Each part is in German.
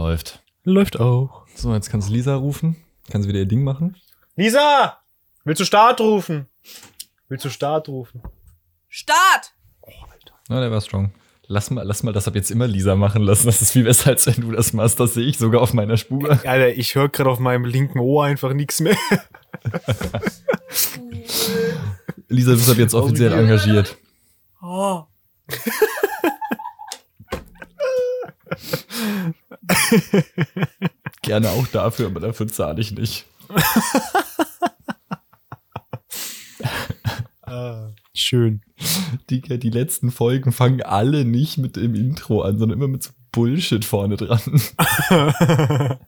Läuft. Läuft auch. So, jetzt kannst du Lisa rufen. Kannst wieder ihr Ding machen. Lisa! Willst du Start rufen? Willst du Start rufen? Start! Na, der war strong. Lass mal, lass mal das ab jetzt immer Lisa machen lassen. Das ist viel besser, als wenn du das machst. Das sehe ich sogar auf meiner Spur. Alter, ich höre gerade auf meinem linken Ohr einfach nichts mehr. Lisa, du bist ab jetzt offiziell engagiert. Oh. Gerne auch dafür, aber dafür zahle ich nicht. Schön. Die, die letzten Folgen fangen alle nicht mit dem Intro an, sondern immer mit so Bullshit vorne dran.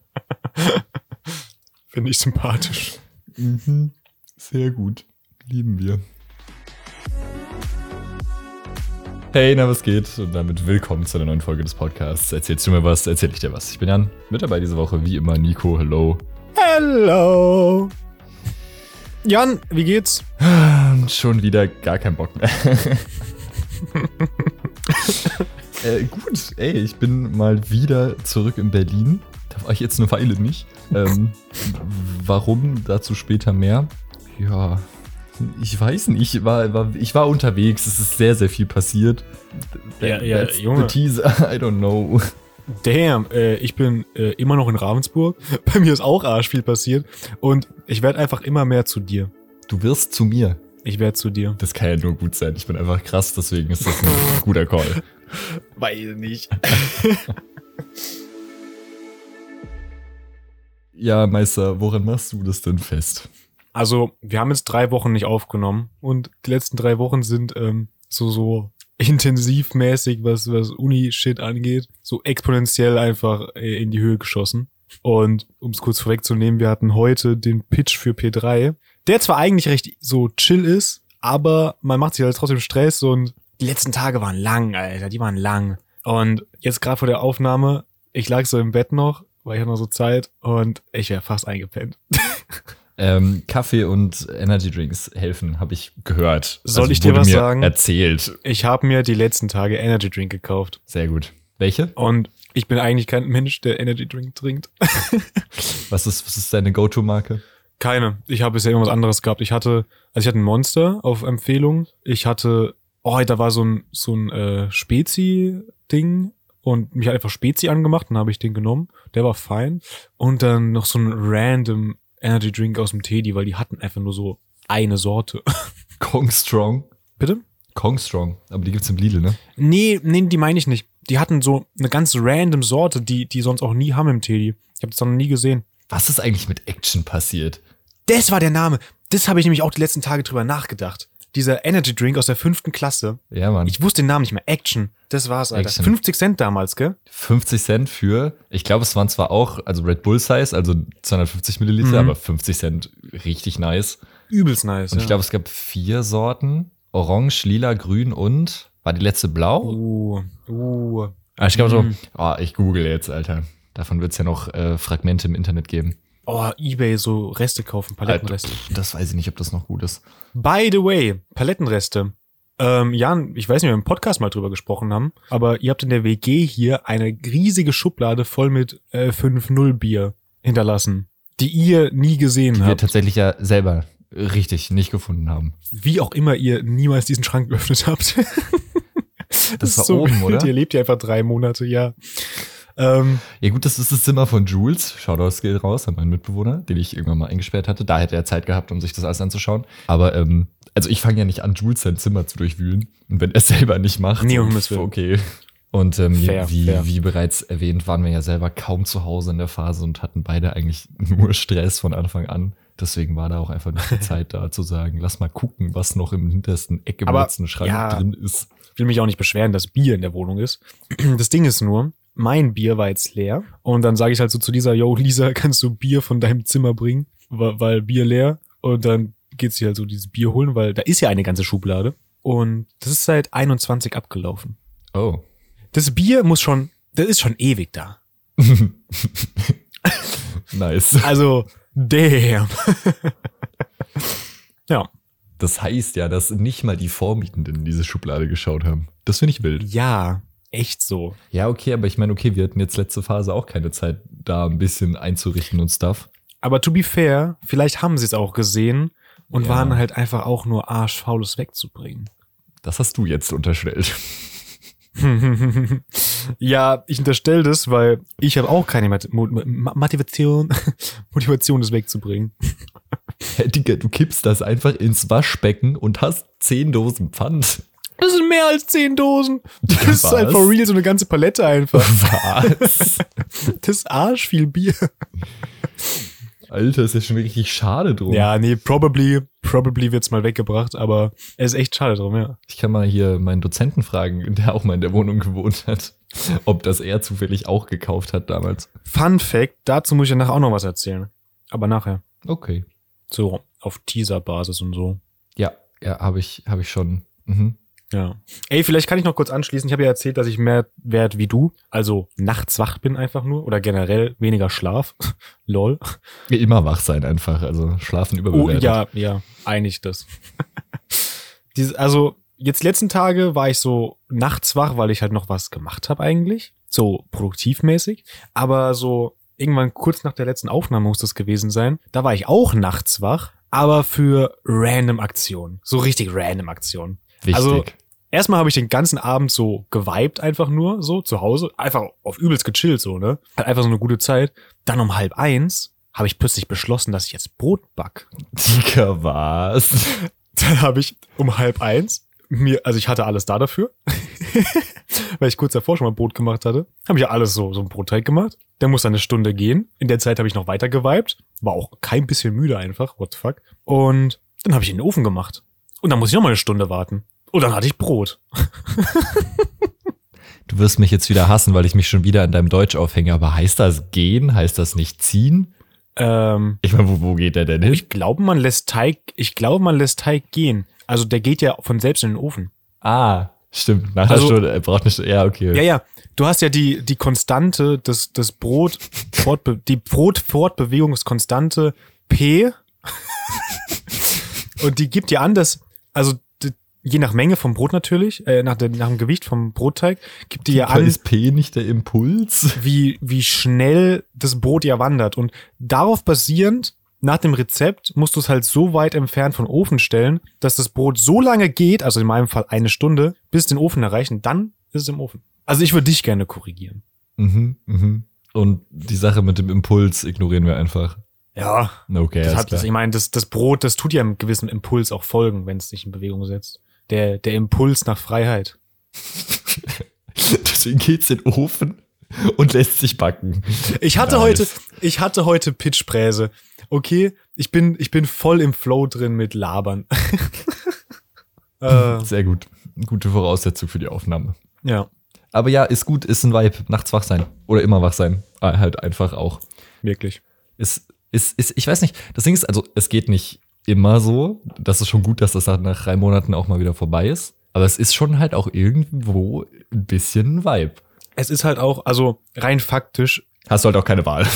Finde ich sympathisch. Mhm. Sehr gut. Lieben wir. Hey, na, was geht? Und damit willkommen zu einer neuen Folge des Podcasts. Erzählst du mir was, erzähl ich dir was. Ich bin Jan, mit dabei diese Woche wie immer Nico, hello. Hello! Jan, wie geht's? Schon wieder gar kein Bock mehr. äh, gut, ey, ich bin mal wieder zurück in Berlin. Da war ich jetzt eine Weile nicht. Ähm, warum? Dazu später mehr. Ja, ich weiß nicht. Ich war, war, ich war unterwegs. Es ist sehr, sehr viel passiert. Ja, ja, That's Junge. The teaser. I don't know. Damn, äh, ich bin äh, immer noch in Ravensburg. Bei mir ist auch arsch viel passiert. Und ich werde einfach immer mehr zu dir. Du wirst zu mir. Ich werde zu dir. Das kann ja nur gut sein. Ich bin einfach krass, deswegen ist das ein guter Call. Weiß nicht. Ja, Meister, woran machst du das denn fest? Also, wir haben jetzt drei Wochen nicht aufgenommen. Und die letzten drei Wochen sind ähm, so, so intensivmäßig, was, was Uni-Shit angeht, so exponentiell einfach äh, in die Höhe geschossen. Und um es kurz vorwegzunehmen, wir hatten heute den Pitch für P3, der zwar eigentlich recht so chill ist, aber man macht sich halt trotzdem Stress und die letzten Tage waren lang, Alter, die waren lang. Und jetzt gerade vor der Aufnahme, ich lag so im Bett noch, weil ich hatte noch so Zeit und ich wäre fast eingepennt. Ähm, Kaffee und Energy Drinks helfen, habe ich gehört. Also Soll ich dir was sagen? Erzählt. Ich habe mir die letzten Tage Energy Drink gekauft. Sehr gut. Welche? Und ich bin eigentlich kein Mensch, der Energy Drink trinkt. Was ist, was ist deine Go-To-Marke? Keine. Ich habe bisher irgendwas anderes gehabt. Ich hatte, also ich hatte ein Monster auf Empfehlung. Ich hatte, oh, da war so ein, so ein äh, Spezi-Ding und mich hat einfach Spezi angemacht, dann habe ich den genommen. Der war fein. Und dann noch so ein random Energy Drink aus dem Teddy, weil die hatten einfach nur so eine Sorte. Kong Strong. Bitte? Kong Strong. Aber die gibt's im Lidl, ne? Nee, nee, die meine ich nicht. Die hatten so eine ganz random Sorte, die die sonst auch nie haben im Teddy. Ich habe das noch nie gesehen. Was ist eigentlich mit Action passiert? Das war der Name. Das habe ich nämlich auch die letzten Tage drüber nachgedacht. Dieser Energy Drink aus der fünften Klasse. Ja, Mann. Ich wusste den Namen nicht mehr. Action. Das war's, Alter. Action. 50 Cent damals, gell? 50 Cent für, ich glaube, es waren zwar auch, also Red Bull Size, also 250 Milliliter, Mhm. aber 50 Cent richtig nice. Übelst nice. Und ich glaube, es gab vier Sorten. Orange, lila, grün und, war die letzte blau? Uh, uh. Ah, ich glaube Mhm. so, oh, ich google jetzt, Alter. Davon wird's ja noch äh, Fragmente im Internet geben. Oh, Ebay, so Reste kaufen, Palettenreste. Alter, Das weiß ich nicht, ob das noch gut ist. By the way, Palettenreste. Ähm, Jan, ich weiß nicht, ob wir im Podcast mal drüber gesprochen haben, aber ihr habt in der WG hier eine riesige Schublade voll mit äh, 5-0 Bier hinterlassen, die ihr nie gesehen Die wir habt. tatsächlich ja selber richtig nicht gefunden haben. Wie auch immer ihr niemals diesen Schrank geöffnet habt. Das war ist so oben, oder? Ihr lebt ja einfach drei Monate, ja. Ähm, Ja gut, das ist das Zimmer von Jules. Shoutouts geht raus an meinen Mitbewohner, den ich irgendwann mal eingesperrt hatte. Da hätte er Zeit gehabt, um sich das alles anzuschauen. Aber ähm, also ich fange ja nicht an, Jules sein Zimmer zu durchwühlen. Und wenn er es selber nicht macht, Nee, um Willen. okay. Und ähm, Fair, wie, fair. wie bereits erwähnt, waren wir ja selber kaum zu Hause in der Phase und hatten beide eigentlich nur Stress von Anfang an. Deswegen war da auch einfach nicht die Zeit da zu sagen, lass mal gucken, was noch im hintersten Eck im letzten Schrank ja. drin ist. ich will mich auch nicht beschweren, dass Bier in der Wohnung ist. Das Ding ist nur, mein Bier war jetzt leer. Und dann sage ich halt so zu dieser, yo, Lisa, kannst du Bier von deinem Zimmer bringen? Weil, weil Bier leer. Und dann geht sie halt so dieses Bier holen, weil da ist ja eine ganze Schublade. Und das ist seit 21 abgelaufen. Oh. Das Bier muss schon, das ist schon ewig da. nice. Also, damn. ja. Das heißt ja, dass nicht mal die Vormietenden in diese Schublade geschaut haben. Das finde ich wild. Ja. Echt so. Ja, okay, aber ich meine, okay, wir hatten jetzt letzte Phase auch keine Zeit, da ein bisschen einzurichten und Stuff. Aber to be fair, vielleicht haben sie es auch gesehen und Ja. waren halt einfach auch nur arschfaules wegzubringen. Das hast du jetzt unterstellt. ja, ich unterstelle das, weil ich habe auch keine Mat Mo Motivation, Motivation, das wegzubringen. Hey, Digga, du kippst das einfach ins Waschbecken und hast zehn Dosen Pfand. Das sind mehr als zehn Dosen. Das ist Was? halt for real so eine ganze Palette einfach. Was? Das ist arsch viel Bier. Alter, ist ja schon richtig schade drum. Ja, nee, probably, probably wird's mal weggebracht, aber es ist echt schade drum, ja. Ich kann mal hier meinen Dozenten fragen, der auch mal in der Wohnung gewohnt hat, ob das er zufällig auch gekauft hat damals. Fun Fact, dazu muss ich ja nachher auch noch was erzählen. Aber nachher. Okay. So, auf Teaser-Basis und so. Ja, ja, habe ich, hab ich schon. Mhm. Ja. Ey, vielleicht kann ich noch kurz anschließen. Ich habe ja erzählt, dass ich mehr wert wie du. Also nachts wach bin einfach nur. Oder generell weniger Schlaf. Lol. Immer wach sein einfach, also schlafen Oh, überbewertet. ja, ja, einig das. Diese, also, jetzt letzten Tage war ich so nachts wach, weil ich halt noch was gemacht habe eigentlich. So produktivmäßig. Aber so irgendwann kurz nach der letzten Aufnahme muss das gewesen sein. Da war ich auch nachts wach, aber für random Aktionen. So richtig random Aktionen. Wichtig. Also, Erstmal habe ich den ganzen Abend so geweibt, einfach nur so zu Hause. Einfach auf übelst gechillt, so, ne? Hat einfach so eine gute Zeit. Dann um halb eins habe ich plötzlich beschlossen, dass ich jetzt Brot back. Digga, was? Dann habe ich um halb eins mir, also ich hatte alles da dafür, weil ich kurz davor schon mal Brot gemacht hatte, habe ich ja alles so, so ein Brotteig gemacht. Der muss dann eine Stunde gehen. In der Zeit habe ich noch weiter geweibt, war auch kein bisschen müde einfach, what the fuck. Und dann habe ich in den Ofen gemacht. Und dann muss ich noch mal eine Stunde warten. Und dann hatte ich Brot. Du wirst mich jetzt wieder hassen, weil ich mich schon wieder an deinem Deutsch aufhänge. Aber heißt das gehen? Heißt das nicht ziehen? Ähm, Ich meine, wo, wo geht der denn hin? ich glaube, man lässt Teig, ich glaube, man lässt Teig gehen. Also der geht ja von selbst in den Ofen. Ah, stimmt. Nach Also- Stunde, er braucht eine Stunde. Ja, okay. Ja, ja. Du hast ja die, die Konstante, das, das Brot, Fortbe die Brotfortbewegungskonstante P. Und die gibt dir an, dass, also je nach Menge vom Brot natürlich, äh, nach, der, nach dem Gewicht vom Brotteig, gibt dir ja an, ist P nicht der Impuls? wie, wie schnell das Brot ja wandert. Und darauf basierend, nach dem Rezept, musst du es halt so weit entfernt vom Ofen stellen, dass das Brot so lange geht, also in meinem Fall eine Stunde, bis den Ofen erreichen, dann ist es im Ofen. Also ich würde dich gerne korrigieren. Mhm, mhm. Und die Sache mit dem Impuls ignorieren wir einfach. Ja, Okay, das hat, das, ich meine, das, das Brot, das tut ja einem gewissen Impuls auch folgen, wenn es sich in Bewegung setzt. Der, der Impuls nach Freiheit. Deswegen geht's in den Ofen und lässt sich backen. Ich hatte Nice. heute, ich hatte heute Pitchpräse. Okay, ich bin, ich bin voll im Flow drin mit Labern. äh, Sehr gut. Gute Voraussetzung für die Aufnahme. ja, Aber ja, ist gut, ist ein Vibe. Nachts wach sein. Oder immer wach sein. Ah, Halt einfach auch. wirklich. Ist, ist, ist, ich weiß nicht. Das Ding ist, also, es geht nicht immer so. Das ist schon gut, dass das nach drei Monaten auch mal wieder vorbei ist. Aber es ist schon halt auch irgendwo ein bisschen ein Vibe. Es ist halt auch, also rein faktisch, Hast du halt auch keine Wahl.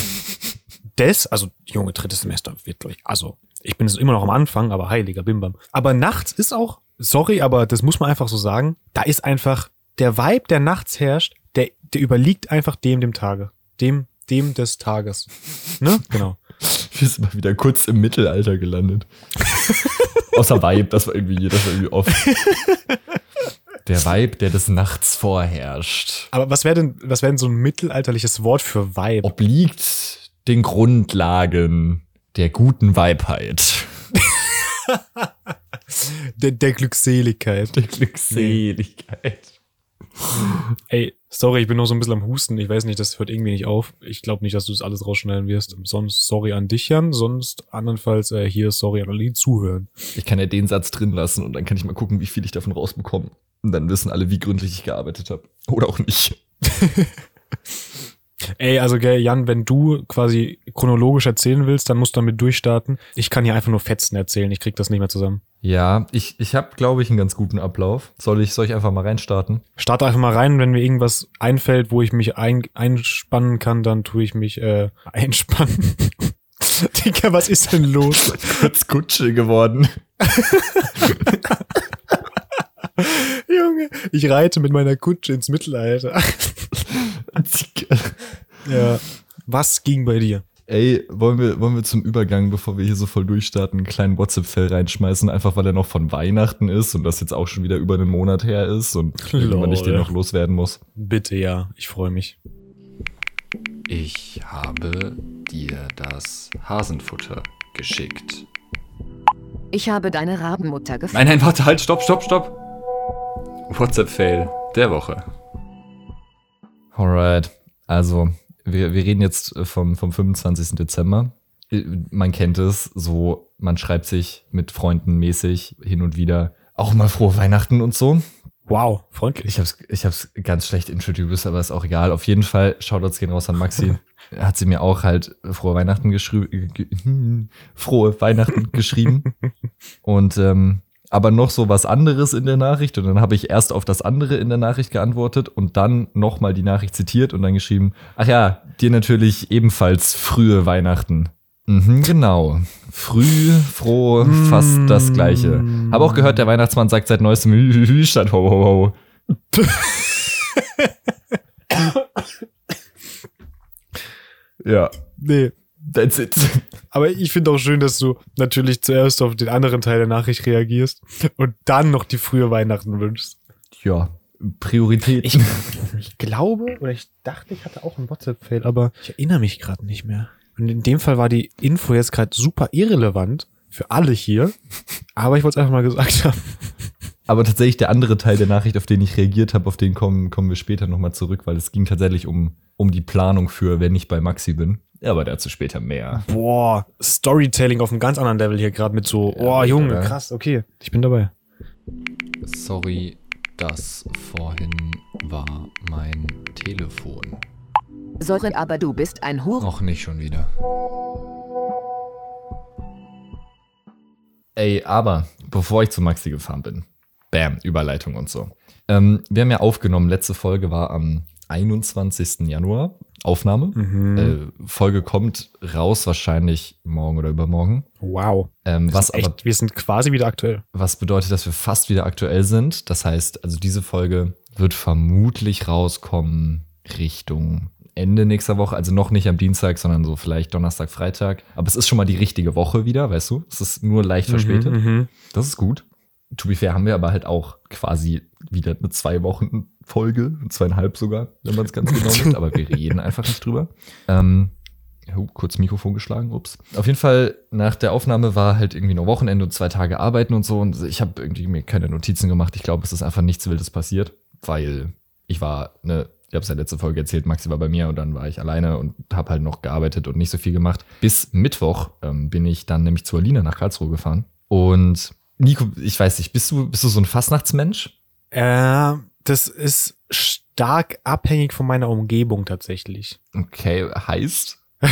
des, also Junge, drittes Semester wird durch. Also, ich bin jetzt immer noch am Anfang, aber heiliger Bimbam. Aber nachts ist auch, sorry, aber das muss man einfach so sagen, da ist einfach der Vibe, der nachts herrscht, der, der überliegt einfach dem dem Tage. Dem, dem des Tages. Ne? Genau. Wir sind mal wieder kurz im Mittelalter gelandet. Außer Vibe, das war irgendwie, das war irgendwie oft. Der Vibe, der des Nachts vorherrscht, Aber was wäre denn, was wäre denn so ein mittelalterliches Wort für Vibe? obliegt den Grundlagen der guten Weibheit. Der, der Glückseligkeit. Der Glückseligkeit. Ey, sorry, ich bin noch so ein bisschen am Husten. Ich weiß nicht, das hört irgendwie nicht auf. Ich glaube nicht, dass du das alles rausschneiden wirst. Sonst sorry an dich, Jan. Sonst andernfalls äh, hier sorry an alle, die zuhören. Ich kann ja den Satz drin lassen und dann kann ich mal gucken, wie viel ich davon rausbekomme. Und dann wissen alle, wie gründlich ich gearbeitet habe. Oder auch nicht. Ey, also gell, Jan, wenn du quasi chronologisch erzählen willst, dann musst du damit durchstarten. Ich kann hier einfach nur Fetzen erzählen. Ich krieg das nicht mehr zusammen. Ja, ich, ich habe, glaube ich, einen ganz guten Ablauf. Soll ich, soll ich einfach mal reinstarten? Starte einfach mal rein, wenn mir irgendwas einfällt, wo ich mich ein, einspannen kann, dann tue ich mich äh, einspannen. Digga, was ist denn los? Kurz Kutsche geworden. Junge. Junge, ich reite mit meiner Kutsche ins Mittelalter. Ja. Was ging bei dir? Ey, wollen wir, wollen wir zum Übergang, bevor wir hier so voll durchstarten, einen kleinen WhatsApp-Fell reinschmeißen, einfach weil er noch von Weihnachten ist und das jetzt auch schon wieder über einen Monat her ist und man nicht den noch loswerden muss. Bitte ja, ich freue mich. Ich habe dir das Hasenfutter geschickt. Ich habe deine Rabenmutter gefunden. Nein, nein, warte, halt, stopp, stopp, stopp. WhatsApp-Fail der Woche. Alright, also wir, wir reden jetzt äh, vom, vom 25. Dezember. Äh, Man kennt es, so man schreibt sich mit Freunden mäßig hin und wieder auch mal frohe Weihnachten und so. Wow, freundlich. Ich hab's, ich hab's ganz schlecht introduced, aber ist auch egal. Auf jeden Fall, Shoutouts gehen raus an Maxi. Hat sie mir auch halt frohe Weihnachten geschrieben, frohe Weihnachten geschrieben. Und ähm, aber noch so was anderes in der Nachricht. Und dann habe ich erst auf das andere in der Nachricht geantwortet und dann nochmal die Nachricht zitiert und dann geschrieben, ach ja, dir natürlich ebenfalls frühe Weihnachten. Mhm, genau. Früh, froh, fast das gleiche. Habe auch gehört, der Weihnachtsmann sagt seit neuestem Hü statt ho ho ho. ja, Nee. That's it. Aber ich finde auch schön, dass du natürlich zuerst auf den anderen Teil der Nachricht reagierst und dann noch die frühe Weihnachten wünschst. Ja, Priorität. Ich, ich glaube, oder ich dachte, ich hatte auch einen WhatsApp-Fail, aber ich erinnere mich gerade nicht mehr. Und in dem Fall war die Info jetzt gerade super irrelevant für alle hier. Aber ich wollte es einfach mal gesagt haben. Aber tatsächlich der andere Teil der Nachricht, auf den ich reagiert habe, auf den kommen, kommen wir später nochmal zurück, weil es ging tatsächlich um, um die Planung für, wenn ich bei Maxi bin. Ja, aber dazu später mehr. Boah, Storytelling auf einem ganz anderen Level hier gerade mit so, oh Junge, oder? krass, okay, ich bin dabei. Sorry, das vorhin war mein Telefon. Sorry, aber du bist ein Hure. Noch nicht schon wieder. Ey, aber bevor ich zu Maxi gefahren bin, bam, Überleitung und so. Ähm, wir haben ja aufgenommen, letzte Folge war am 21. Januar, Aufnahme. Äh, Folge kommt raus wahrscheinlich morgen oder übermorgen. Wow. Ähm, was Echt, aber wir sind quasi wieder aktuell. was bedeutet, dass wir fast wieder aktuell sind. Das heißt, also diese Folge wird vermutlich rauskommen Richtung Ende nächster Woche. Also noch nicht am Dienstag, sondern so vielleicht Donnerstag, Freitag. Aber es ist schon mal die richtige Woche wieder, weißt du? Es ist nur leicht verspätet. Mhm. Das ist gut. To be fair haben wir aber halt auch quasi wieder eine zwei Wochen Folge, zweieinhalb sogar, wenn man es ganz genau nimmt. Aber wir reden einfach nicht drüber. Ähm, kurz Mikrofon geschlagen, ups. Auf jeden Fall, nach der Aufnahme war halt irgendwie noch Wochenende und zwei Tage arbeiten und so. Und ich habe irgendwie mir keine Notizen gemacht. Ich glaube, es ist einfach nichts Wildes passiert, weil ich war, ne, ich habe es ja letzte Folge erzählt, Maxi war bei mir und dann war ich alleine und habe halt noch gearbeitet und nicht so viel gemacht. Bis Mittwoch ähm, bin ich dann nämlich zu Alina nach Karlsruhe gefahren. Und Nico, ich weiß nicht, bist du, bist du so ein Fastnachtsmensch? Äh, das ist stark abhängig von meiner Umgebung tatsächlich. Okay, heißt?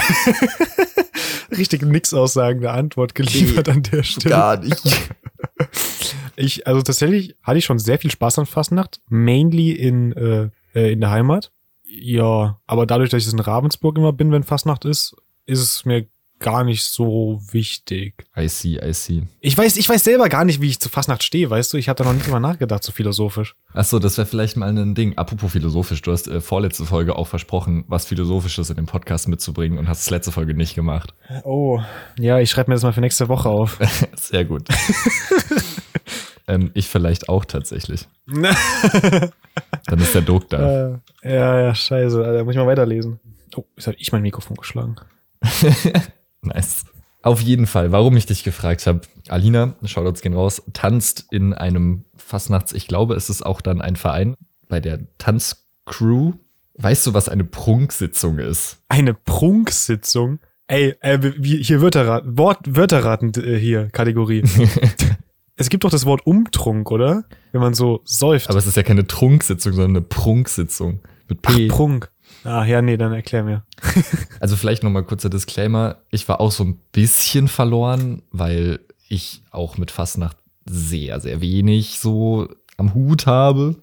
Richtig nix aussagende Antwort geliefert an der Stelle. nicht. Ich, also tatsächlich hatte ich schon sehr viel Spaß an Fastnacht, mainly in, äh, äh, in der Heimat. Ja, aber dadurch, dass ich in Ravensburg immer bin, wenn Fastnacht ist, ist es mir gar nicht so wichtig. I see, I see. Ich weiß, ich weiß selber gar nicht, wie ich zu Fastnacht stehe, weißt du? Ich habe da noch nicht drüber nachgedacht, so philosophisch. Achso, das wäre vielleicht mal ein Ding. Apropos philosophisch, du hast äh, vorletzte Folge auch versprochen, was Philosophisches in den Podcast mitzubringen und hast es letzte Folge nicht gemacht. Oh. Ja, ich schreibe mir das mal für nächste Woche auf. Sehr gut. ähm, ich vielleicht auch tatsächlich. Dann ist der Druck da. Äh, ja, ja, scheiße. Da muss ich mal weiterlesen. Oh, jetzt habe ich mein Mikrofon geschlagen. Nice. Auf jeden Fall, warum ich dich gefragt habe. Alina, Shoutouts gehen raus, tanzt in einem Fastnachts, ich glaube, es ist auch dann ein Verein bei der Tanzcrew. Weißt du, was eine Prunksitzung ist? Eine Prunksitzung. Ey, äh, hier Wörterraten, Wort, Wörterraten äh, hier, Kategorie. es gibt doch das Wort Umtrunk, oder? Wenn man so säuft. Aber es ist ja keine Trunksitzung, sondern eine Prunksitzung. Mit Ach, P. Prunk. Ah, ja, nee, dann erklär mir. Also vielleicht nochmal kurzer Disclaimer. Ich war auch so ein bisschen verloren, weil ich auch mit Fastnacht sehr, sehr wenig so am Hut habe.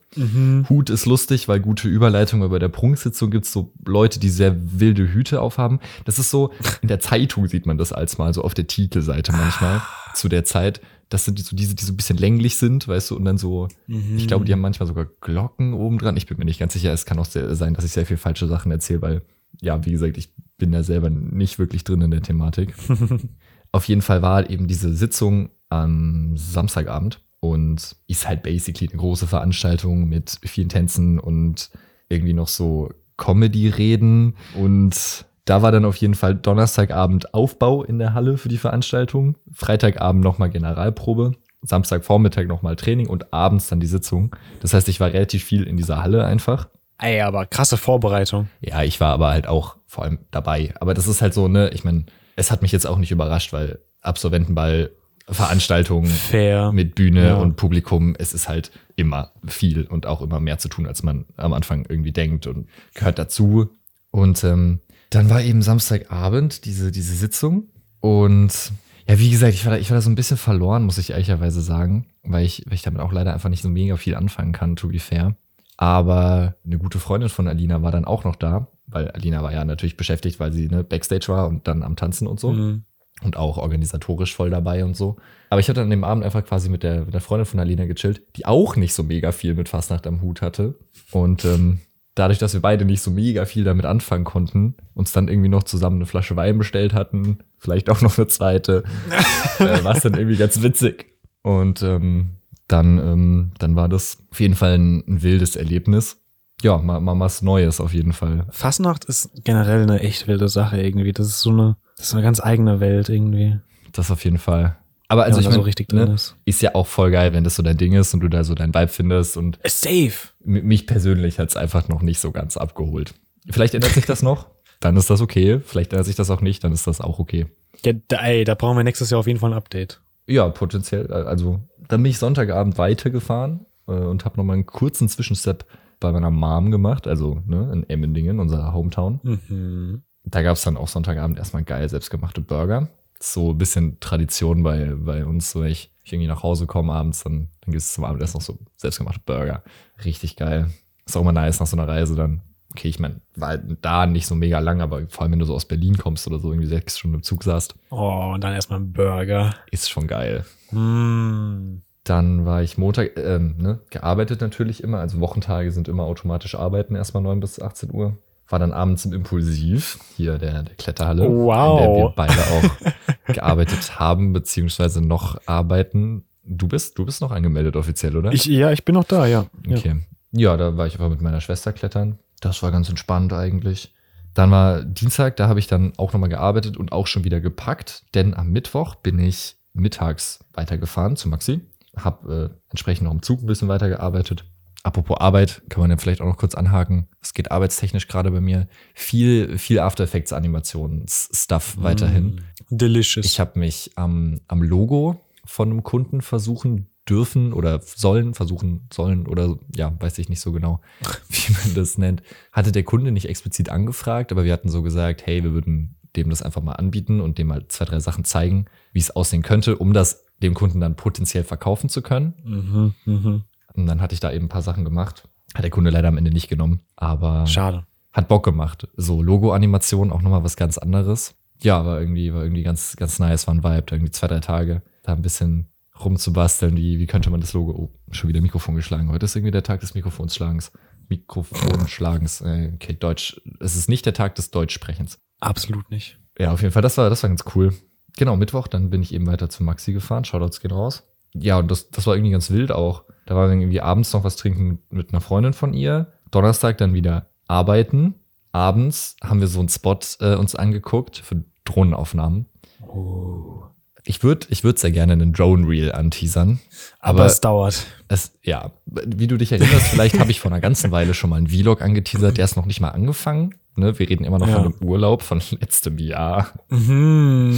Hut ist lustig, weil gute Überleitung, aber bei der Prunksitzung gibt's so Leute, die sehr wilde Hüte aufhaben. Das ist so, in der Zeitung sieht man das als mal, so auf der Titelseite manchmal. zu der Zeit. Das sind so diese, die so ein bisschen länglich sind, weißt du, und dann so, ich glaube, die haben manchmal sogar Glocken oben dran. Ich bin mir nicht ganz sicher. Es kann auch sehr, sein, dass ich sehr viel falsche Sachen erzähle, weil, ja, wie gesagt, ich bin da selber nicht wirklich drin in der Thematik. Auf jeden Fall war eben diese Sitzung am Samstagabend und ist halt basically eine große Veranstaltung mit vielen Tänzen und irgendwie noch so Comedy-Reden und da war dann auf jeden Fall Donnerstagabend Aufbau in der Halle für die Veranstaltung, Freitagabend nochmal Generalprobe, Samstagvormittag nochmal Training und abends dann die Sitzung. Das heißt, ich war relativ viel in dieser Halle einfach. Ey, aber krasse Vorbereitung. Ja, ich war aber halt auch vor allem dabei. Aber das ist halt so, ne, ich meine, es hat mich jetzt auch nicht überrascht, weil Absolventenball, Veranstaltungen Fair. mit Bühne Ja. und Publikum, es ist halt immer viel und auch immer mehr zu tun, als man am Anfang irgendwie denkt und gehört dazu. Und ähm, dann war eben Samstagabend diese, diese Sitzung und ja, wie gesagt, ich war, da, ich war da so ein bisschen verloren, muss ich ehrlicherweise sagen, weil ich, weil ich damit auch leider einfach nicht so mega viel anfangen kann, to be fair. Aber eine gute Freundin von Alina war dann auch noch da, weil Alina war ja natürlich beschäftigt, weil sie ne, Backstage war und dann am Tanzen und so Mhm. und auch organisatorisch voll dabei und so. Aber ich hatte an dem Abend einfach quasi mit der, mit der Freundin von Alina gechillt, die auch nicht so mega viel mit Fastnacht am Hut hatte. Und ähm, dadurch, dass wir beide nicht so mega viel damit anfangen konnten, uns dann irgendwie noch zusammen eine Flasche Wein bestellt hatten, vielleicht auch noch eine zweite, äh, war es dann irgendwie ganz witzig. Und ähm, dann, ähm, dann war das auf jeden Fall ein, ein wildes Erlebnis. Ja, mal, mal was Neues auf jeden Fall. Fastnacht ist generell eine echt wilde Sache irgendwie. Das ist so eine, das ist eine ganz eigene Welt irgendwie. Das auf jeden Fall. Aber also wenn ich meine, so richtig drin ne, ist. ist ja auch voll geil, wenn das so dein Ding ist und du da so dein Vibe findest. Und Safe. mich persönlich hat es einfach noch nicht so ganz abgeholt. Vielleicht ändert sich das noch, dann ist das okay. Vielleicht ändert sich das auch nicht, dann ist das auch okay. Ja, da, ey, da brauchen wir nächstes Jahr auf jeden Fall ein Update. Ja, potenziell. äh, Also, dann bin ich Sonntagabend weitergefahren äh, und habe nochmal einen kurzen Zwischenstep bei meiner Mom gemacht, also ne, in Emmendingen, unserer Hometown. Mhm. Da gab es dann auch Sonntagabend erstmal geil selbstgemachte Burger. So ein bisschen Tradition bei, bei uns, wenn ich, ich irgendwie nach Hause komme abends, dann, dann gibt es zum Abendessen noch so selbstgemachte Burger. Richtig geil. Ist auch immer nice nach so einer Reise dann. Okay, ich meine, war halt da nicht so mega lang, aber vor allem, wenn du so aus Berlin kommst oder so irgendwie sechs Stunden im Zug saßt, Oh, und dann erstmal ein Burger. ist schon geil. Mm. Dann war ich Montag, ähm, ne, gearbeitet natürlich immer. Also Wochentage sind immer automatisch arbeiten, erstmal 9 bis 18 Uhr. War dann abends im Impulsiv, hier der, der Kletterhalle, Wow. in der wir beide auch gearbeitet haben, beziehungsweise noch arbeiten. Du bist, du bist noch angemeldet offiziell, oder? Ich, ja, ich bin noch da, ja. ja. Okay. Ja, da war ich einfach mit meiner Schwester klettern. Das war ganz entspannt eigentlich. Dann war Dienstag, da habe ich dann auch nochmal gearbeitet und auch schon wieder gepackt, denn am Mittwoch bin ich mittags weitergefahren zu Maxi. Hab äh, entsprechend noch im Zug ein bisschen weitergearbeitet. Apropos Arbeit, kann man ja vielleicht auch noch kurz anhaken. Es geht arbeitstechnisch gerade bei mir viel, viel After Effects Animations-Stuff weiterhin. Mm. Delicious. Ich habe mich am, am Logo von einem Kunden versuchen dürfen oder sollen, versuchen sollen oder ja, weiß ich nicht so genau, wie man das nennt. Hatte der Kunde nicht explizit angefragt, aber wir hatten so gesagt, hey, wir würden dem das einfach mal anbieten und dem mal zwei, drei Sachen zeigen, wie es aussehen könnte, um das dem Kunden dann potenziell verkaufen zu können. mhm, mhm. Und dann hatte ich da eben ein paar Sachen gemacht. Hat der Kunde leider am Ende nicht genommen, aber Schade. hat Bock gemacht. So Logo-Animation, auch nochmal was ganz anderes. Ja, war irgendwie, war irgendwie ganz, ganz nice, war ein Vibe, da irgendwie zwei, drei Tage, da ein bisschen rumzubasteln, wie, wie könnte man das Logo, oh, schon wieder Mikrofon geschlagen. Heute ist irgendwie der Tag des Mikrofonsschlagens. Mikrofonschlagens, äh, okay, Deutsch. Es ist nicht der Tag des Deutschsprechens. Absolut nicht. Ja, auf jeden Fall, das war, das war ganz cool. Genau, Mittwoch, dann bin ich eben weiter zu Maxi gefahren. Shoutouts gehen raus. Ja, und das, das war irgendwie ganz wild auch. Da war irgendwie abends noch was trinken mit, einer Freundin von ihr. Donnerstag dann wieder arbeiten. Abends haben wir so einen Spot äh, uns angeguckt für Drohnenaufnahmen. Oh. Ich würde ich würd sehr gerne einen Drone-Reel anteasern. Aber, Aber es dauert. es, ja, wie du dich erinnerst, vielleicht habe ich vor einer ganzen Weile schon mal einen Vlog angeteasert, der ist noch nicht mal angefangen. Ne? Wir reden immer noch Ja. von einem Urlaub von letztem Jahr. Mhm.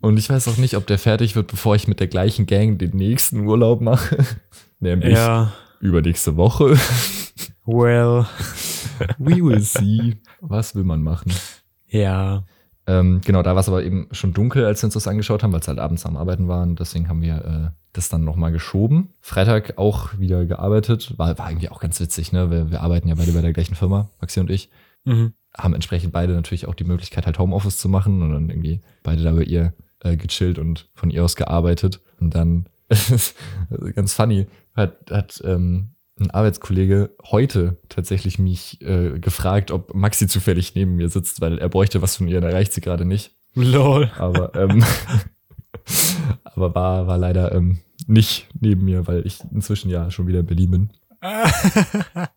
Und ich weiß auch nicht, ob der fertig wird, bevor ich mit der gleichen Gang den nächsten Urlaub mache. Nämlich Ja. übernächste Woche. Well. We will see. Was will man machen? Ja. Ähm, genau, da war es aber eben schon dunkel, als wir uns das angeschaut haben, weil es halt abends am Arbeiten waren. Deswegen haben wir äh, das dann nochmal geschoben. Freitag auch wieder gearbeitet. War, war irgendwie auch ganz witzig, ne? Wir, wir arbeiten ja beide bei der gleichen Firma, Maxi und ich. Mhm. Haben entsprechend beide natürlich auch die Möglichkeit, halt Homeoffice zu machen und dann irgendwie beide da bei ihr äh, gechillt und von ihr aus gearbeitet. Und dann, ganz funny, hat, hat ähm, ein Arbeitskollege heute tatsächlich mich äh, gefragt, ob Maxi zufällig neben mir sitzt, weil er bräuchte was von ihr, da erreicht sie gerade nicht. Lol. Aber, ähm, aber war, war leider ähm, nicht neben mir, weil ich inzwischen ja schon wieder in Berlin bin.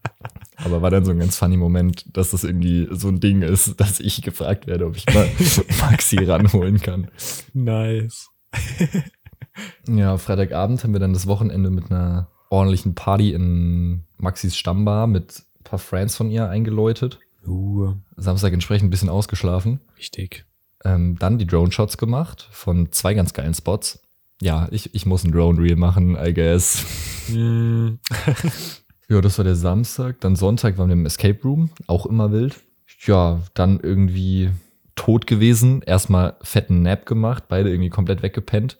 Aber war dann so ein ganz funny Moment, dass das irgendwie so ein Ding ist, dass ich gefragt werde, ob ich mal Maxi ranholen kann. nice. Ja, Freitagabend haben wir dann das Wochenende mit einer ordentlichen Party in Maxis Stammbar mit ein paar Friends von ihr eingeläutet. Uh, Samstag entsprechend ein bisschen ausgeschlafen. wichtig. Ähm, dann die Drone-Shots gemacht von zwei ganz geilen Spots. Ja, ich, ich muss ein Drone-Reel machen, I guess. Mm, Ja, das war der Samstag. Dann Sonntag waren wir im Escape Room, auch immer wild. Ja, dann irgendwie tot gewesen. Erstmal fetten Nap gemacht, beide irgendwie komplett weggepennt.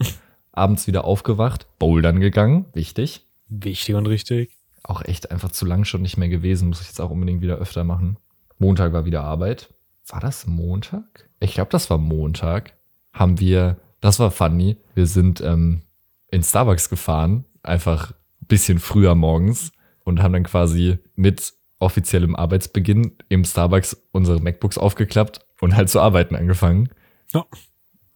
Abends wieder aufgewacht, bouldern gegangen, wichtig. wichtig und richtig. Auch echt einfach zu lang schon nicht mehr gewesen, muss ich jetzt auch unbedingt wieder öfter machen. Montag war wieder Arbeit. War das Montag? Ich glaube, das war Montag. Haben wir, das war funny, wir sind ähm, in Starbucks gefahren, einfach ein bisschen früher morgens und haben dann quasi mit offiziellem Arbeitsbeginn im Starbucks unsere MacBooks aufgeklappt und halt zu arbeiten angefangen. Ja.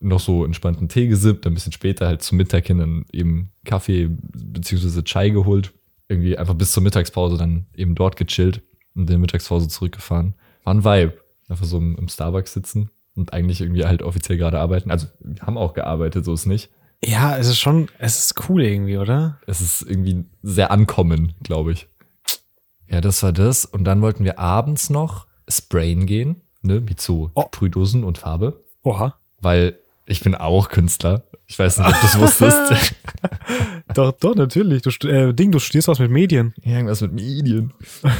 Noch so entspannten Tee gesippt, ein bisschen später halt zum Mittag hin dann eben Kaffee beziehungsweise Chai geholt. Irgendwie einfach bis zur Mittagspause dann eben dort gechillt und in der Mittagspause zurückgefahren. War ein Vibe. Einfach so im, im Starbucks sitzen und eigentlich irgendwie halt offiziell gerade arbeiten. Also wir haben auch gearbeitet, so ist nicht. Ja, es ist schon, es ist cool irgendwie, oder? Es ist irgendwie sehr ankommen, glaube ich. Ja, das war das. Und dann wollten wir abends noch sprayen gehen, ne, mit so Oh. Sprühdosen und Farbe, Oha. weil ich bin auch Künstler. Ich weiß nicht, ob du es wusstest. Doch, doch, natürlich. Du, äh, Ding, du studierst was mit Medien. Irgendwas mit Medien.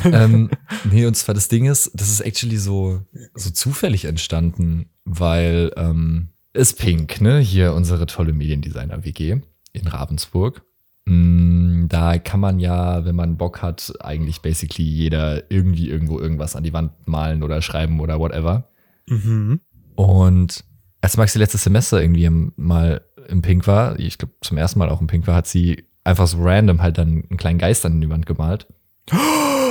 ähm, nee, und zwar das Ding ist, das ist actually so, so zufällig entstanden, weil ähm, ist Pink, ne? Hier unsere tolle Mediendesigner-WG in Ravensburg. Mm, Da kann man ja, wenn man Bock hat, eigentlich basically jeder irgendwie irgendwo irgendwas an die Wand malen oder schreiben oder whatever. Mhm. Und als Maxi letztes Semester irgendwie mal im Pink war, ich glaube zum ersten Mal auch im Pink war, hat sie einfach so random halt dann einen kleinen Geist an die Wand gemalt.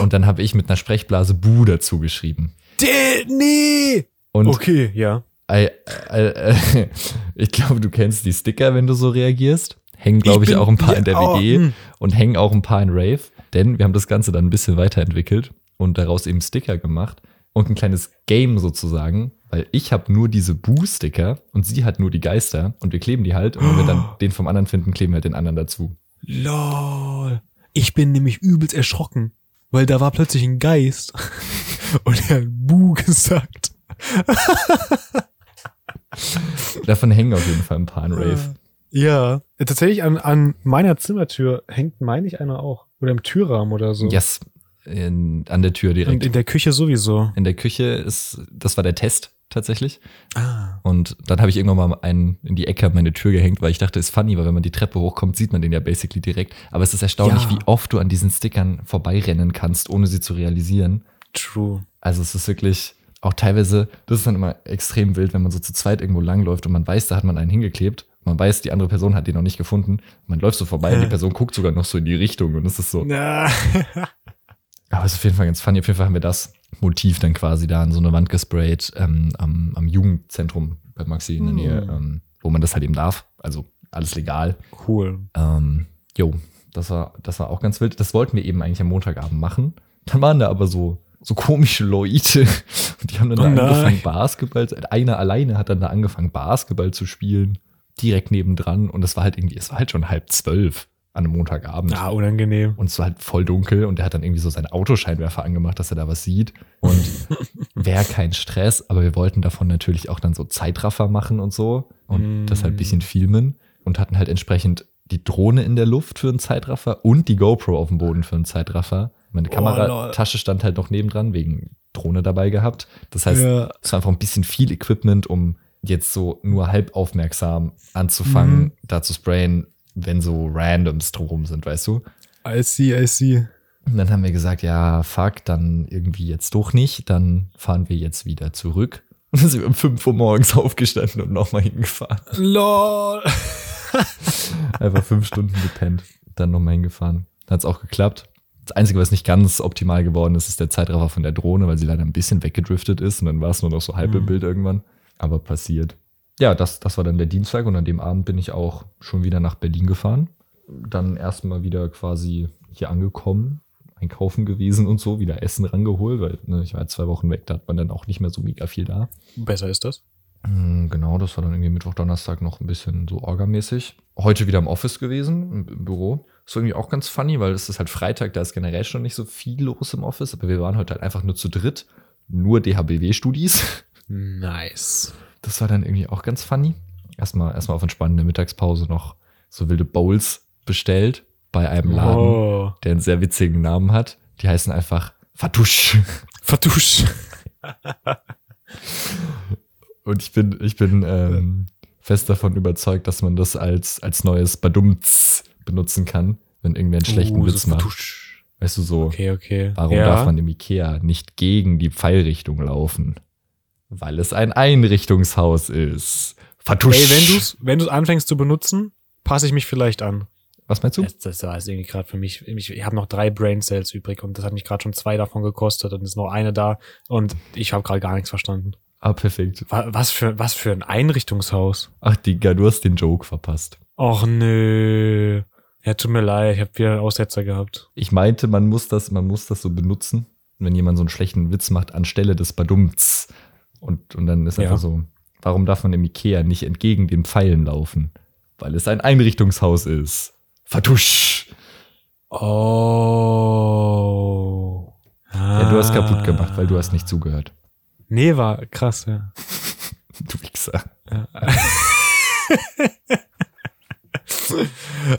Und dann habe ich mit einer Sprechblase Bu dazu geschrieben. Der, nee! Und Okay, ja. I, I, ich glaube, du kennst die Sticker, wenn du so reagierst. Hängen, glaube ich, bin- auch ein paar in der WG hm. und hängen auch ein paar in Rave. Denn wir haben das Ganze dann ein bisschen weiterentwickelt und daraus eben Sticker gemacht und ein kleines Game sozusagen, weil ich habe nur diese Bu-Sticker und sie hat nur die Geister und wir kleben die halt und wenn wir dann den vom anderen finden, kleben wir halt den anderen dazu. Lol. Ich bin nämlich übelst erschrocken, weil da war plötzlich ein Geist und er hat Bu gesagt. Davon hängen auf jeden Fall ein paar in Rave. Ja. Tatsächlich an, an meiner Zimmertür hängt, meine ich, einer auch. Oder im Türrahmen oder so. Yes, in, an der Tür direkt. Und in der Küche sowieso. in der Küche ist, das war der Test tatsächlich. Ah. Und dann habe ich irgendwann mal einen in die Ecke an meine Tür gehängt, weil ich dachte, ist funny, weil wenn man die Treppe hochkommt, sieht man den ja basically direkt. Aber es ist erstaunlich, Ja. wie oft du an diesen Stickern vorbeirennen kannst, ohne sie zu realisieren. True. Also es ist wirklich auch teilweise, das ist dann immer extrem wild, wenn man so zu zweit irgendwo langläuft und man weiß, da hat man einen hingeklebt. Man weiß, die andere Person hat den noch nicht gefunden. Man läuft so vorbei und die Person guckt sogar noch so in die Richtung und es ist so. Aber es ist auf jeden Fall ganz funny. Auf jeden Fall haben wir das Motiv dann quasi da an so eine Wand gesprayt ähm, am, am Jugendzentrum bei Maxi in der Nähe, Hm. ähm, wo man das halt eben darf. Also alles legal. Cool. Ähm, jo, das war, das war auch ganz wild. Das wollten wir eben eigentlich am Montagabend machen. Dann waren da aber so, so komische Leute. Und die haben dann Oh da nein. angefangen, Basketball, einer alleine hat dann da angefangen, Basketball zu spielen. Direkt nebendran. Und das war halt irgendwie, es war halt schon halb zwölf an einem Montagabend. Ah, unangenehm. Und es war halt voll dunkel und er hat dann irgendwie so seinen Autoscheinwerfer angemacht, dass er da was sieht. Und wäre kein Stress, aber wir wollten davon natürlich auch dann so Zeitraffer machen und so und Mm. das halt ein bisschen filmen und hatten halt entsprechend die Drohne in der Luft für einen Zeitraffer und die GoPro auf dem Boden für einen Zeitraffer. Meine Oh, Kameratasche stand halt noch nebendran, wegen Drohne dabei gehabt. Das heißt, ja. es war einfach ein bisschen viel Equipment, um jetzt so nur halb aufmerksam anzufangen, Mhm. da zu sprayen, wenn so Randoms drumherum sind, weißt du? I see, I see. Und dann haben wir gesagt, ja, fuck, dann irgendwie jetzt doch nicht. Dann fahren wir jetzt wieder zurück Und dann sind wir um 5 Uhr morgens aufgestanden und nochmal hingefahren. Lol. Einfach fünf Stunden gepennt. Dann nochmal hingefahren. Hat es auch geklappt. Das Einzige, was nicht ganz optimal geworden ist, ist der Zeitraffer von der Drohne, weil sie leider ein bisschen weggedriftet ist und dann war es nur noch so halb im Mhm. Bild irgendwann. Aber passiert. Ja, das, das war dann der Dienstag und an dem Abend bin ich auch schon wieder nach Berlin gefahren. Dann erstmal wieder quasi hier angekommen, einkaufen gewesen und so, wieder Essen rangeholt, weil ne, ich war zwei Wochen weg, da hat man dann auch nicht mehr so mega viel da. Besser ist das. Mm, Genau, das war dann irgendwie Mittwoch, Donnerstag noch ein bisschen so orgamäßig. Heute wieder im Office gewesen, im, Büro. Ist irgendwie auch ganz funny, weil es ist halt Freitag, da ist generell schon nicht so viel los im Office, aber wir waren heute halt einfach nur zu dritt. Nur DHBW-Studis. Nice. Das war dann irgendwie auch ganz funny. Erstmal, erstmal auf entspannende Mittagspause noch so wilde Bowls bestellt bei einem Laden, Oh. der einen sehr witzigen Namen hat. Die heißen einfach Fatusch. Vertusch. Und ich bin, ich bin ähm, fest davon überzeugt, dass man das als, als neues Badumts benutzen kann, wenn irgendwer einen schlechten Uh, Witz so macht. Vertusch. Weißt du so, Okay, okay. warum ja. darf man im Ikea nicht gegen die Pfeilrichtung laufen? Weil es ein Einrichtungshaus ist. Fatusch. Ey, wenn du's, wenn du's anfängst zu benutzen, passe ich mich vielleicht an. Was meinst du? Das, das war jetzt irgendwie gerade für mich. Ich, ich habe noch drei Brain Cells übrig und das hat mich gerade schon zwei davon gekostet und ist noch eine da und ich habe gerade gar nichts verstanden. Ah, perfekt. Wa- Was für, was für ein Einrichtungshaus? Ach, Digga, du hast den Joke verpasst. Och nö. Ja, tut mir leid, ich habe wieder einen Aussetzer gehabt. Ich meinte, man muss das, man muss das so benutzen, wenn jemand so einen schlechten Witz macht anstelle des Badumts. Und, und dann ist Ja. einfach so, warum darf man im Ikea nicht entgegen den Pfeilen laufen? Weil es ein Einrichtungshaus ist. Fatusch. Oh. Ja, du hast kaputt Ah. gemacht, weil du hast nicht zugehört. Nee, war krass, ja. Du Wichser.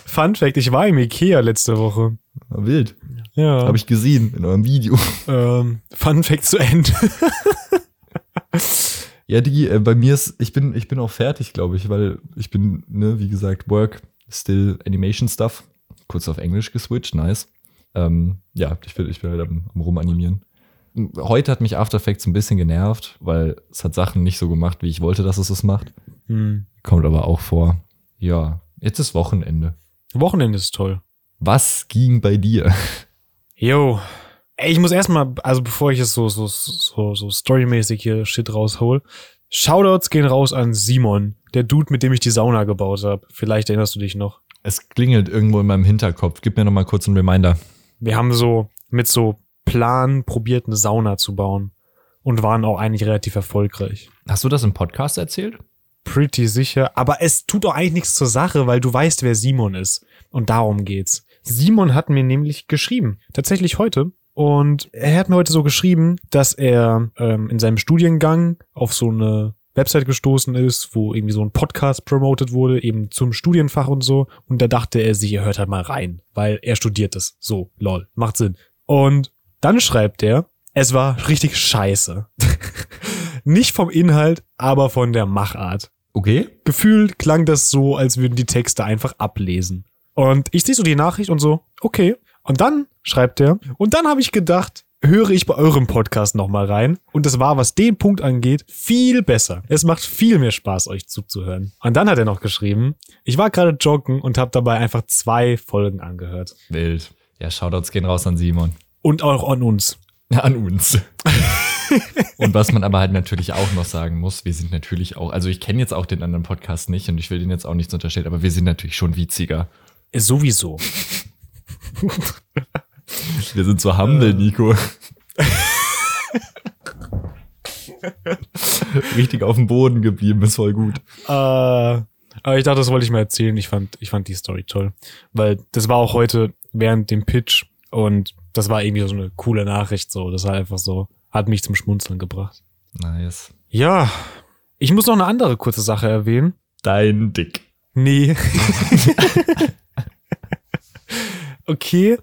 Fun Fact, ich war im Ikea letzte Woche. Wild. Ja. Habe ich gesehen in eurem Video. ähm, Fun Fact zu Ende. Ja, Digi, äh, bei mir ist, ich bin, ich bin auch fertig, glaube ich, weil ich bin, ne, wie gesagt, Work, still Animation Stuff. Kurz auf Englisch geswitcht, nice. Ähm, ja, ich bin, ich bin halt am, am Rumanimieren. Heute hat mich After Effects ein bisschen genervt, weil es hat Sachen nicht so gemacht, wie ich wollte, dass es es macht. Hm. Kommt aber auch vor. Ja, jetzt ist Wochenende. Wochenende ist toll. Was ging bei dir? Yo. Ey, ich muss erstmal, also bevor ich jetzt so, so, so, so storymäßig hier Shit raushol, Shoutouts gehen raus an Simon, der Dude, mit dem ich die Sauna gebaut habe. Vielleicht erinnerst du dich noch. Es klingelt irgendwo in meinem Hinterkopf. Gib mir noch mal kurz einen Reminder. Wir haben so mit so Plan probiert, eine Sauna zu bauen und waren auch eigentlich relativ erfolgreich. Hast du das im Podcast erzählt? Pretty sicher. Aber es tut doch eigentlich nichts zur Sache, weil du weißt, wer Simon ist. Und darum geht's. Simon hat mir nämlich geschrieben. Tatsächlich heute. Und er hat mir heute so geschrieben, dass er ähm, in seinem Studiengang auf so eine Website gestoßen ist, wo irgendwie so ein Podcast promoted wurde, eben zum Studienfach und so. Und da dachte er sich, er hört halt mal rein, weil er studiert es. So, lol, macht Sinn. Und dann schreibt er, es war richtig scheiße. Nicht vom Inhalt, aber von der Machart Okay. gefühlt klang das so, als würden die Texte einfach ablesen. Und ich sehe so die Nachricht und so, okay. Und dann schreibt er, und dann habe ich gedacht, höre ich bei eurem Podcast nochmal rein. Und das war, was den Punkt angeht, viel besser. Es macht viel mehr Spaß, euch zuzuhören. Und dann hat er noch geschrieben, ich war gerade joggen und habe dabei einfach zwei Folgen angehört. Wild. Ja, Shoutouts gehen raus an Simon. Und auch an uns. An uns. und was man aber halt natürlich auch noch sagen muss, wir sind natürlich auch, also ich kenne jetzt auch den anderen Podcast nicht und ich will den jetzt auch nichts unterstellen, aber wir sind natürlich schon witziger. Sowieso. Wir sind so humble, Nico. Richtig auf dem Boden geblieben, ist voll gut. Äh, aber ich dachte, das wollte ich mal erzählen. Ich fand, ich fand die Story toll. Weil das war auch heute während dem Pitch und das war irgendwie so eine coole Nachricht. So, das war einfach so, hat mich zum Schmunzeln gebracht. Nice. Ja, ich muss noch eine andere kurze Sache erwähnen. Dein Dick. Nee. okay,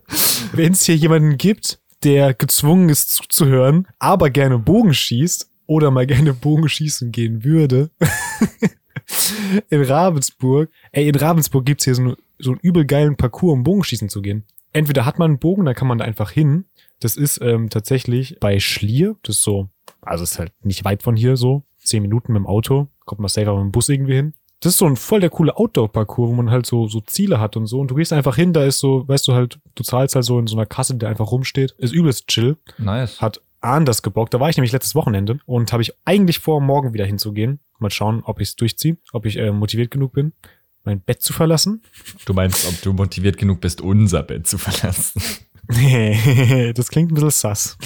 wenn es hier jemanden gibt, der gezwungen ist zuzuhören, aber gerne Bogen schießt oder mal gerne Bogen schießen gehen würde, in Ravensburg, ey, in Ravensburg gibt's hier so, eine, so einen übel geilen Parcours, um Bogenschießen zu gehen. Entweder hat man einen Bogen, da kann man da einfach hin. Das ist ähm, tatsächlich bei Schlier, das ist so, also ist halt nicht weit von hier so, zehn Minuten mit dem Auto, kommt man safe mit dem Bus irgendwie hin. Das ist so ein voll der coole Outdoor-Parcours, wo man halt so, so Ziele hat und so. Und du gehst einfach hin, da ist so, weißt du halt, du zahlst halt so in so einer Kasse, die einfach rumsteht. Ist übelst chill. Nice. Hat anders gebockt. Da war ich nämlich letztes Wochenende und habe ich eigentlich vor, morgen wieder hinzugehen. Mal schauen, ob ich es durchziehe, ob ich äh, motiviert genug bin, mein Bett zu verlassen. Du meinst, ob du motiviert genug bist, unser Bett zu verlassen. Nee, das klingt ein bisschen sass.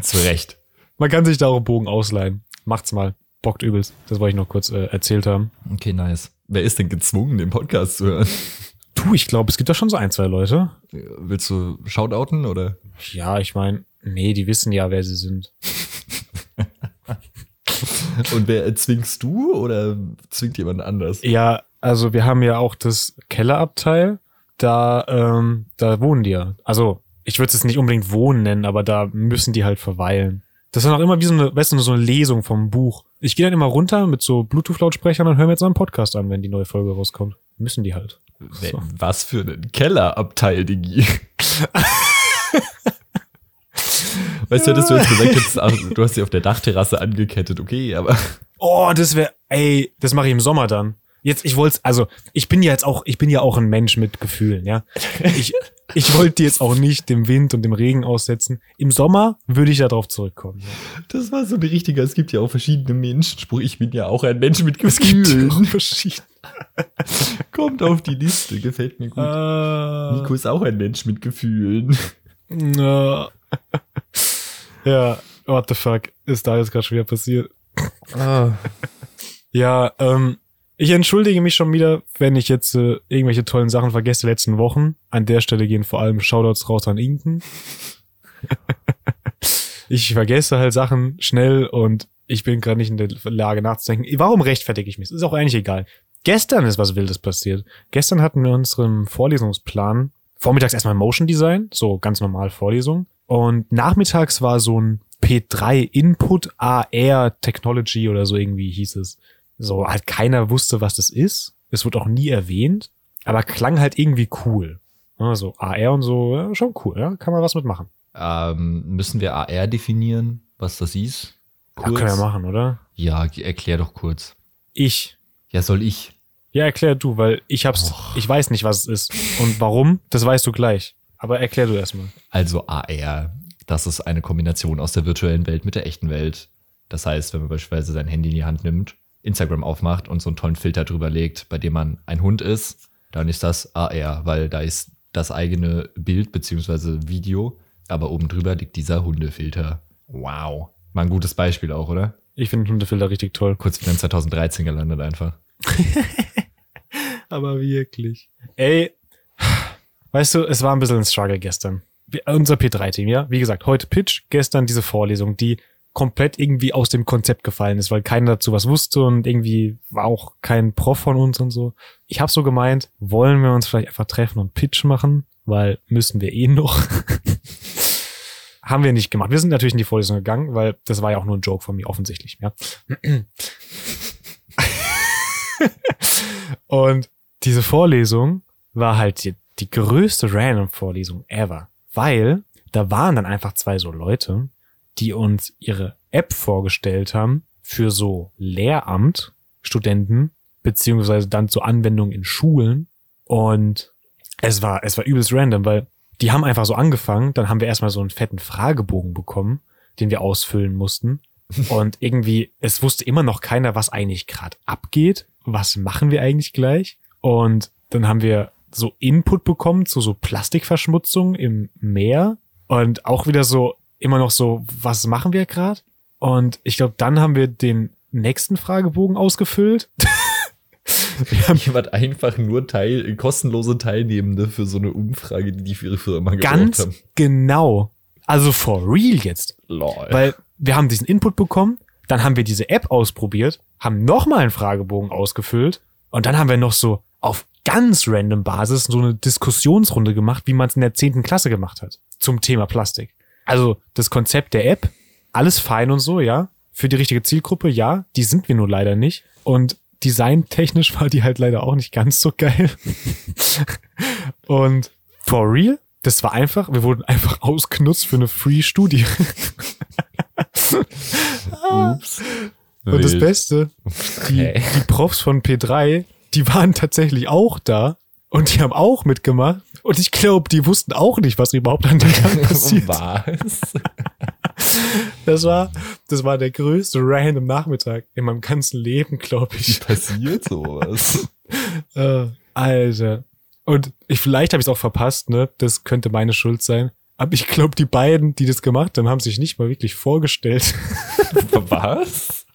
Zu Recht. Man kann sich da auch einen Bogen ausleihen. Macht's mal. Bockt übelst. Das wollte ich noch kurz äh, erzählt haben. Okay, nice. Wer ist denn gezwungen, den Podcast zu hören? Du, ich glaube, es gibt da schon so ein, zwei Leute. Willst du shoutouten oder? Ja, ich meine, nee, die wissen ja, wer sie sind. Und wer äh, zwingst du oder zwingt jemand anders? Ja, also wir haben ja auch das Kellerabteil. Da, ähm, da wohnen die ja. Also, ich würde es jetzt nicht unbedingt wohnen nennen, aber da müssen die halt verweilen. Das ist dann auch immer wie so eine, weißt du, so eine Lesung vom Buch. Ich gehe dann immer runter mit so Bluetooth-Lautsprechern und höre mir jetzt einen Podcast an, wenn die neue Folge rauskommt. Müssen die halt. So. Was für ein Kellerabteil, Digi. weißt du, hättest du jetzt gesagt, jetzt, du hast sie auf der Dachterrasse angekettet, okay, aber Oh, das wäre, ey, das mache ich im Sommer dann. Jetzt, ich wollte, also ich bin ja jetzt auch, ich bin ja auch ein Mensch mit Gefühlen, ja. Ich, ich wollte die jetzt auch nicht dem Wind und dem Regen aussetzen. Im Sommer würde ich darauf zurückkommen. Ja. das war so ein richtiger, es gibt ja auch verschiedene Menschenspruch. Ich bin ja auch ein Mensch mit Es gibt Gefühlen. verschiedene. Kommt auf die Liste, gefällt mir gut. Ah, Nico ist auch ein Mensch mit Gefühlen. na. Ja, what the fuck ist da jetzt gerade schon wieder passiert? Ja, ähm, ich entschuldige mich schon wieder, wenn ich jetzt äh, irgendwelche tollen Sachen vergesse der letzten Wochen. An der Stelle gehen vor allem Shoutouts raus an Inken. ich vergesse halt Sachen schnell und ich bin gerade nicht in der Lage nachzudenken. Warum rechtfertige ich mich? Ist auch eigentlich egal. Gestern ist was Wildes passiert. Gestern hatten wir unseren Vorlesungsplan vormittags erstmal Motion Design, so ganz normal Vorlesung. Und nachmittags war so ein P3 Input AR Technology oder so irgendwie hieß es. So halt keiner wusste, was das ist. Es wurde auch nie erwähnt, aber klang halt irgendwie cool. Ja, so AR und so, ja, schon cool, ja, kann man was mitmachen. Ähm, müssen wir AR definieren, was das ist? Ja, können wir machen, oder? Ja, erklär doch kurz. Ich. Ja, soll ich? Ja, erklär du, weil ich hab's, ich weiß nicht, was es ist. Und warum, das weißt du gleich. Aber erklär du erstmal. Also AR, das ist eine Kombination aus der virtuellen Welt mit der echten Welt. Das heißt, wenn man beispielsweise sein Handy in die Hand nimmt, Instagram aufmacht und so einen tollen Filter drüber legt, bei dem man ein Hund ist, dann ist das AR, weil da ist das eigene Bild beziehungsweise Video, aber oben drüber liegt dieser Hundefilter. Wow. Mal ein gutes Beispiel auch, oder? Ich finde Hundefilter richtig toll. Kurz wieder in 2013 gelandet einfach. Aber wirklich. Ey, weißt du, es war ein bisschen ein Struggle gestern. Unser P3-Team, ja? Wie gesagt, heute Pitch, gestern diese Vorlesung, die komplett irgendwie aus dem Konzept gefallen ist, weil keiner dazu was wusste und irgendwie war auch kein Prof von uns und so. Ich habe so gemeint, wollen wir uns vielleicht einfach treffen und Pitch machen, weil müssen wir eh noch. Haben wir nicht gemacht. Wir sind natürlich in die Vorlesung gegangen, weil das war ja auch nur ein Joke von mir, offensichtlich, ja. Und diese Vorlesung war halt die, größte Random-Vorlesung ever, weil da waren dann einfach zwei so Leute, die uns ihre App vorgestellt haben für so Lehramt, Studenten, beziehungsweise dann zur Anwendung in Schulen. Und es war, es war übelst random, weil die haben einfach so angefangen, dann haben wir erstmal so einen fetten Fragebogen bekommen, den wir ausfüllen mussten. Und irgendwie, es wusste immer noch keiner, was eigentlich gerade abgeht. Was machen wir eigentlich gleich? Und dann haben wir so Input bekommen zu so Plastikverschmutzung im Meer. Und auch wieder so, immer noch so, was machen wir gerade? Und ich glaube, dann haben wir den nächsten Fragebogen ausgefüllt. wir haben Jemand einfach nur Teil, kostenlose Teilnehmende für so eine Umfrage, die die für ihre Firma ganz haben. genau, also for real jetzt, Lol. Weil wir haben diesen Input bekommen, dann haben wir diese App ausprobiert, haben nochmal einen Fragebogen ausgefüllt und dann haben wir noch so auf ganz random Basis so eine Diskussionsrunde gemacht, wie man es in der 10. Klasse gemacht hat zum Thema Plastik. Also das Konzept der App, alles fein und so, ja. Für die richtige Zielgruppe, ja. Die sind wir nur leider nicht. Und designtechnisch war die halt leider auch nicht ganz so geil. und for real, das war einfach, wir wurden einfach ausgenutzt für eine Free-Studie. Ups. Und das. Beste, die, die Profs von P3, die waren tatsächlich auch da und die haben auch mitgemacht. Und ich glaube, die wussten auch nicht, was überhaupt an dem Tag passiert. Was? Das war, das war der größte random Nachmittag in meinem ganzen Leben, glaube Wie ich. passiert sowas? Äh, Alter. Und ich, vielleicht habe ich es auch verpasst, ne? Das könnte meine Schuld sein. Aber ich glaube, die beiden, die das gemacht haben, haben sich nicht mal wirklich vorgestellt. Was?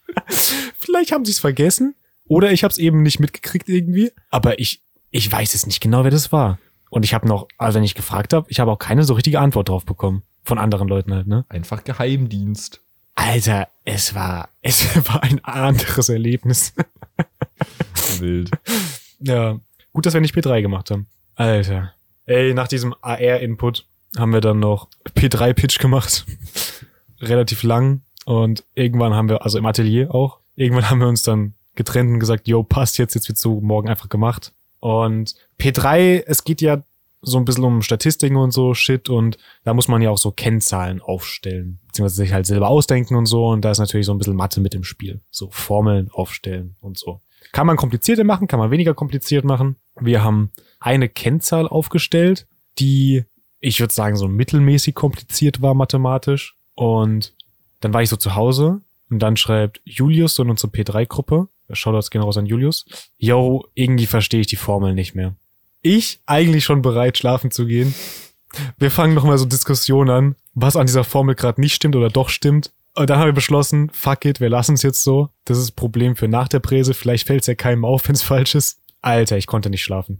vielleicht haben sie es vergessen oder ich habe es eben nicht mitgekriegt irgendwie. Aber ich, ich weiß es nicht genau, wer das war. Und ich habe noch, also wenn ich gefragt habe, ich habe auch keine so richtige Antwort drauf bekommen. Von anderen Leuten halt, ne? Einfach Geheimdienst. Alter, es war, es war ein anderes Erlebnis. Wild. Ja, gut, dass wir nicht P3 gemacht haben. Alter. Ey, nach diesem AR-Input haben wir dann noch P3-Pitch gemacht. Relativ lang. Und irgendwann haben wir, also im Atelier auch, irgendwann haben wir uns dann getrennt und gesagt, yo, passt jetzt, jetzt wird so morgen einfach gemacht. Und P3, es geht ja so ein bisschen um Statistiken und so Shit und da muss man ja auch so Kennzahlen aufstellen, beziehungsweise sich halt selber ausdenken und so und da ist natürlich so ein bisschen Mathe mit im Spiel. So Formeln aufstellen und so. Kann man komplizierter machen, kann man weniger kompliziert machen. Wir haben eine Kennzahl aufgestellt, die, ich würde sagen, so mittelmäßig kompliziert war mathematisch. Und dann war ich so zu Hause und dann schreibt Julius in unsere P3-Gruppe, Shoutouts gehen raus an Julius, yo, irgendwie verstehe ich die Formel nicht mehr. Ich eigentlich schon bereit, schlafen zu gehen. Wir fangen noch mal so Diskussionen an, was an dieser Formel gerade nicht stimmt oder doch stimmt. Und dann haben wir beschlossen, fuck it, wir lassen es jetzt so. Das ist das Problem für nach der Präse. Vielleicht fällt es ja keinem auf, wenn es falsch ist. Alter, ich konnte nicht schlafen.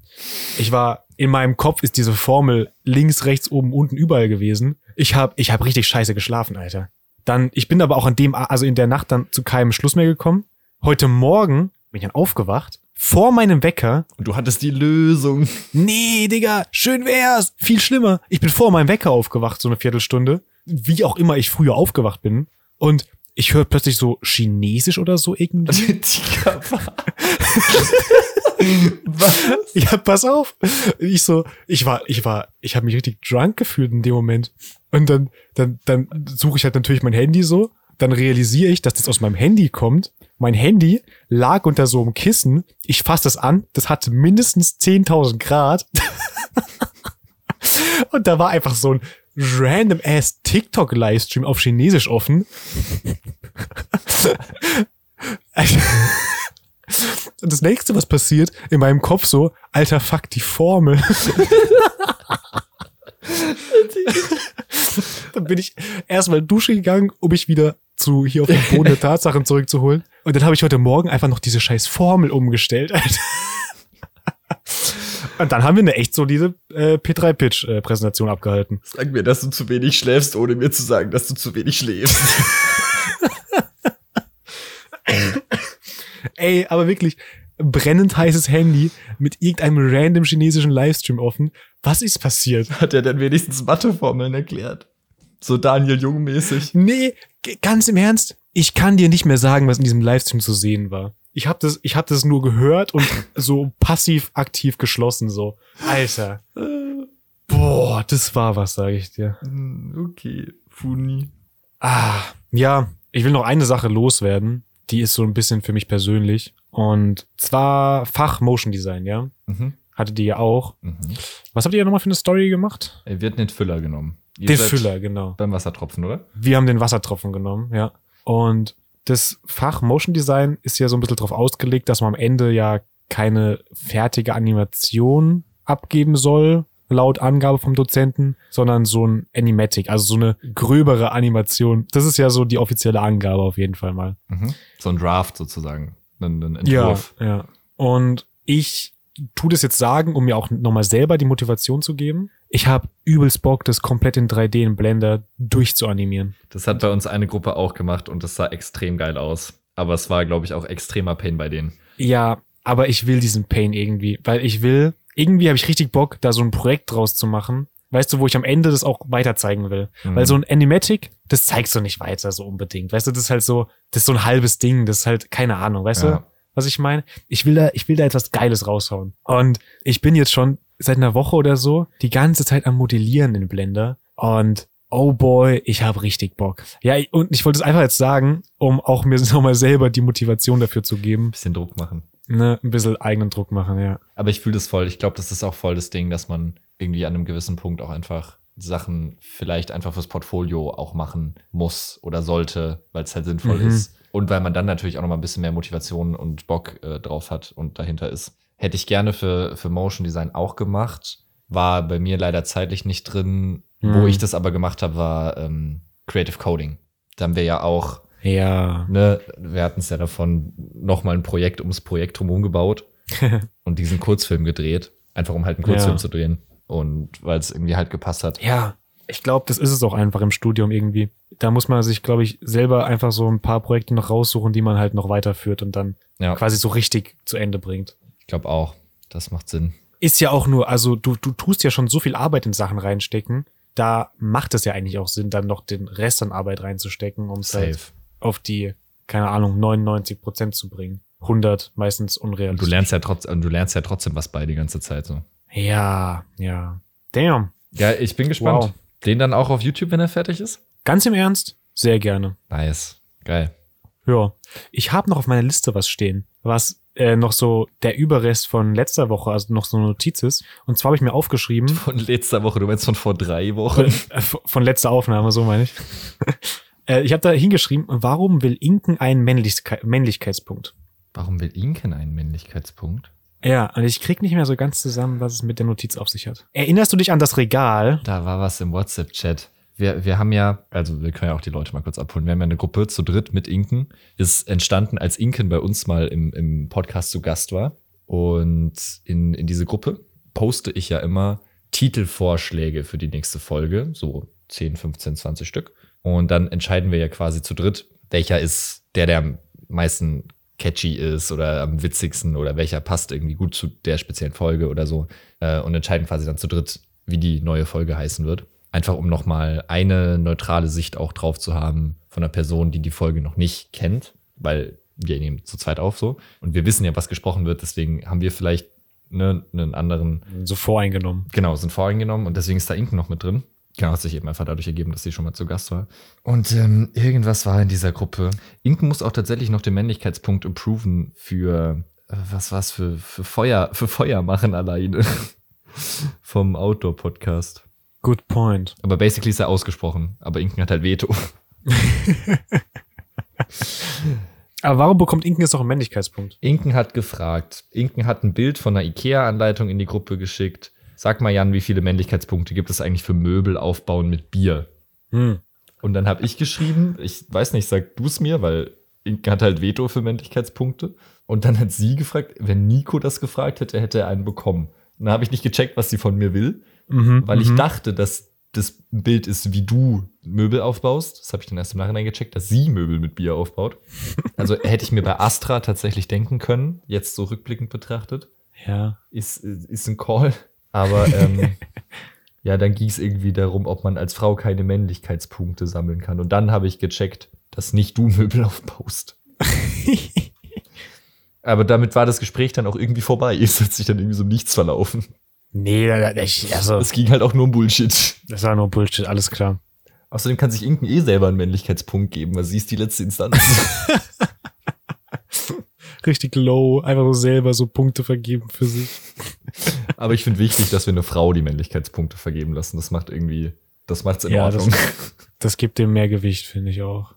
Ich war, in meinem Kopf ist diese Formel links, rechts, oben, unten, überall gewesen. Ich hab, ich hab richtig scheiße geschlafen, Alter. Dann, ich bin aber auch an dem, also in der Nacht dann zu keinem Schluss mehr gekommen. Heute Morgen bin ich dann aufgewacht, vor meinem Wecker. Und du hattest die Lösung. Nee, Digga, schön wär's. Viel schlimmer. Ich bin vor meinem Wecker aufgewacht, so eine Viertelstunde. Wie auch immer ich früher aufgewacht bin. Und ich höre plötzlich so Chinesisch oder so irgendwie. Was? Ja, pass auf. Ich so, ich war, ich war, ich habe mich richtig drunk gefühlt in dem Moment. Und dann, dann, dann suche ich halt natürlich mein Handy so. Dann realisiere ich, dass das aus meinem Handy kommt. Mein Handy lag unter so einem Kissen. Ich fasse das an. Das hatte mindestens 10.000 Grad. Und da war einfach so ein random ass TikTok-Livestream auf Chinesisch offen. Und das nächste, was passiert, in meinem Kopf so, alter Fuck, die Formel. dann bin ich erstmal Dusche gegangen, um mich wieder zu hier auf den Boden der Tatsachen zurückzuholen. Und dann habe ich heute Morgen einfach noch diese scheiß Formel umgestellt, Alter. Und dann haben wir eine echt solide äh, P3-Pitch-Präsentation abgehalten. Sag mir, dass du zu wenig schläfst, ohne mir zu sagen, dass du zu wenig schläfst. Ey, aber wirklich, brennend heißes Handy mit irgendeinem random chinesischen Livestream offen. Was ist passiert? Hat er denn wenigstens Matheformeln erklärt? So Daniel Jung-mäßig. Nee, g- ganz im Ernst, ich kann dir nicht mehr sagen, was in diesem Livestream zu sehen war. Ich habe das, ich hab das nur gehört und so passiv-aktiv geschlossen, so. Alter. Boah, das war was, sage ich dir. Hm, Okay, Funi. Ah, ja, ich will noch eine Sache loswerden. Die ist so ein bisschen für mich persönlich. Und zwar Fach Motion Design, ja. Mhm. Hattet ihr ja auch. Mhm. Was habt ihr nochmal für eine Story gemacht? Er wird nicht Füller genommen. Ihr Den Füller, genau. Beim Wassertropfen, oder? Wir haben den Wassertropfen genommen, ja. Und das Fach Motion Design ist ja so ein bisschen darauf ausgelegt, dass man am Ende ja keine fertige Animation abgeben soll, laut Angabe vom Dozenten, sondern so ein Animatic, also so eine gröbere Animation. Das ist ja so die offizielle Angabe auf jeden Fall mal. Mhm. So ein Draft sozusagen. Ein, ein Entwurf. Ja, ja. Und ich tu das jetzt sagen, um mir auch nochmal selber die Motivation zu geben. Ich habe übelst Bock, das komplett in 3D in Blender durchzuanimieren. Das hat bei uns eine Gruppe auch gemacht und das sah extrem geil aus. Aber es war, glaube ich, auch extremer Pain bei denen. Ja, aber ich will diesen Pain irgendwie, weil ich will, irgendwie habe ich richtig Bock, da so ein Projekt draus zu machen. Weißt du, wo ich am Ende das auch weiter zeigen will. Mhm. Weil so ein Animatic, das zeigst du nicht weiter so unbedingt. Weißt du, das ist halt so, das ist so ein halbes Ding, das ist halt keine Ahnung, weißt Ja. du, was ich meine? Ich will da, ich will da etwas Geiles raushauen. Und ich bin jetzt schon seit einer Woche oder so die ganze Zeit am Modellieren in Blender und Oh boy, ich habe richtig Bock. Ja, und ich wollte es einfach jetzt sagen, um auch mir nochmal selber die Motivation dafür zu geben. Bisschen Druck machen. Ne, ein bisschen eigenen Druck machen, ja. Aber ich fühle das voll. Ich glaube, das ist auch voll das Ding, dass man irgendwie an einem gewissen Punkt auch einfach Sachen vielleicht einfach fürs Portfolio auch machen muss oder sollte, weil es halt sinnvoll Mhm. ist. Und weil man dann natürlich auch noch mal ein bisschen mehr Motivation und Bock äh, drauf hat und dahinter ist. Hätte ich gerne für, für Motion Design auch gemacht. War bei mir leider zeitlich nicht drin. Wo Mhm. ich das aber gemacht habe, war ähm, Creative Coding. Da haben wir ja auch Ja. ne, wir hatten es ja davon, nochmal ein Projekt ums Projekt drumherum gebaut und diesen Kurzfilm gedreht. Einfach um halt einen Kurzfilm Ja. zu drehen. Und weil es irgendwie halt gepasst hat. Ja, ich glaube, das ist es auch einfach im Studium irgendwie. Da muss man sich, glaube ich, selber einfach so ein paar Projekte noch raussuchen, die man halt noch weiterführt und dann Ja, quasi so richtig zu Ende bringt. ich glaube auch. Das macht Sinn. Ist ja auch nur, also du, du tust ja schon so viel Arbeit in Sachen reinstecken. Da macht es ja eigentlich auch Sinn, dann noch den Rest an Arbeit reinzustecken, um es halt auf die, keine Ahnung, 99 Prozent zu bringen. 100 meistens Und unrealistisch. du lernst ja trotzdem, du lernst ja trotzdem was bei die ganze Zeit so. Ja, ja. Damn. Ja, ich bin gespannt. Wow. Den dann auch auf YouTube, wenn er fertig ist? Ganz im Ernst? Sehr gerne. Nice. Geil. Ja. Ich habe noch auf meiner Liste was stehen, was äh, noch so der Überrest von letzter Woche, also noch so eine Notiz ist. Und zwar habe ich mir aufgeschrieben, Von letzter Woche, du meinst von vor drei Wochen. äh, von letzter Aufnahme, so meine ich. äh, ich habe da hingeschrieben, warum will Inken einen Männlichkeit, Männlichkeitspunkt? Warum will Inken einen Männlichkeitspunkt? Ja, und ich krieg nicht mehr so ganz zusammen, was es mit der Notiz auf sich hat. Erinnerst du dich an das Regal? Da war was im WhatsApp-Chat. Wir, wir haben ja, also wir können ja auch die Leute mal kurz abholen. Wir haben ja eine Gruppe zu dritt mit Inken. Ist entstanden, als Inken bei uns mal im, im Podcast zu Gast war. Und in, in diese Gruppe poste ich ja immer Titelvorschläge für die nächste Folge. So 10, 15, 20 Stück. Und dann entscheiden wir ja quasi zu dritt, welcher ist der, der am meisten catchy ist oder am witzigsten oder welcher passt irgendwie gut zu der speziellen Folge oder so. Äh, und entscheiden quasi dann zu dritt, wie die neue Folge heißen wird. Einfach um nochmal eine neutrale Sicht auch drauf zu haben von einer Person, die die Folge noch nicht kennt, weil wir nehmen zu zweit auf so. Und wir wissen ja, was gesprochen wird, deswegen haben wir vielleicht ne, einen anderen, So voreingenommen. genau, sind voreingenommen und deswegen ist da Inken noch mit drin. Genau, hat sich eben einfach dadurch ergeben, dass sie schon mal zu Gast war. Und ähm, irgendwas war in dieser Gruppe. Inken muss auch tatsächlich noch den Männlichkeitspunkt improven für, äh, was war's, für, für Feuer, für Feuer machen alleine. Vom Outdoor-Podcast. Good point. Aber basically ist er ausgesprochen. Aber Inken hat halt Veto. Aber warum bekommt Inken jetzt noch einen Männlichkeitspunkt? Inken hat gefragt. Inken hat ein Bild von einer IKEA-Anleitung in die Gruppe geschickt. Sag mal, Jan, wie viele Männlichkeitspunkte gibt es eigentlich für Möbel aufbauen mit Bier? Hm. Und dann habe ich geschrieben, ich weiß nicht, sag du es mir, weil Inken hat halt Veto für Männlichkeitspunkte. Und dann hat sie gefragt, wenn Nico das gefragt hätte, hätte er einen bekommen. Und dann habe ich nicht gecheckt, was sie von mir will, Mhm, weil ich mhm. dachte, dass das Bild ist, wie du Möbel aufbaust. Das habe ich dann erst im Nachhinein gecheckt, dass sie Möbel mit Bier aufbaut. Also hätte ich mir bei Astra tatsächlich denken können, jetzt so rückblickend betrachtet Ja. ist, ist ein Call. Aber ähm, ja, dann ging es irgendwie darum, ob man als Frau keine Männlichkeitspunkte sammeln kann. Und dann habe ich gecheckt, dass nicht du Möbel aufbaust. Aber damit war das Gespräch dann auch irgendwie vorbei. Es hat sich dann irgendwie so nichts verlaufen. Nee, ich, also, Es ging halt auch nur um Bullshit. das war nur Bullshit, alles klar. Außerdem kann sich Inken eh selber einen Männlichkeitspunkt geben, weil sie ist die letzte Instanz. Richtig low, einfach so selber so Punkte vergeben für sich. Aber ich finde wichtig, dass wir eine Frau die Männlichkeitspunkte vergeben lassen. Das macht irgendwie, das macht's in Ja, das- Ordnung. Das gibt dem mehr Gewicht, finde ich auch.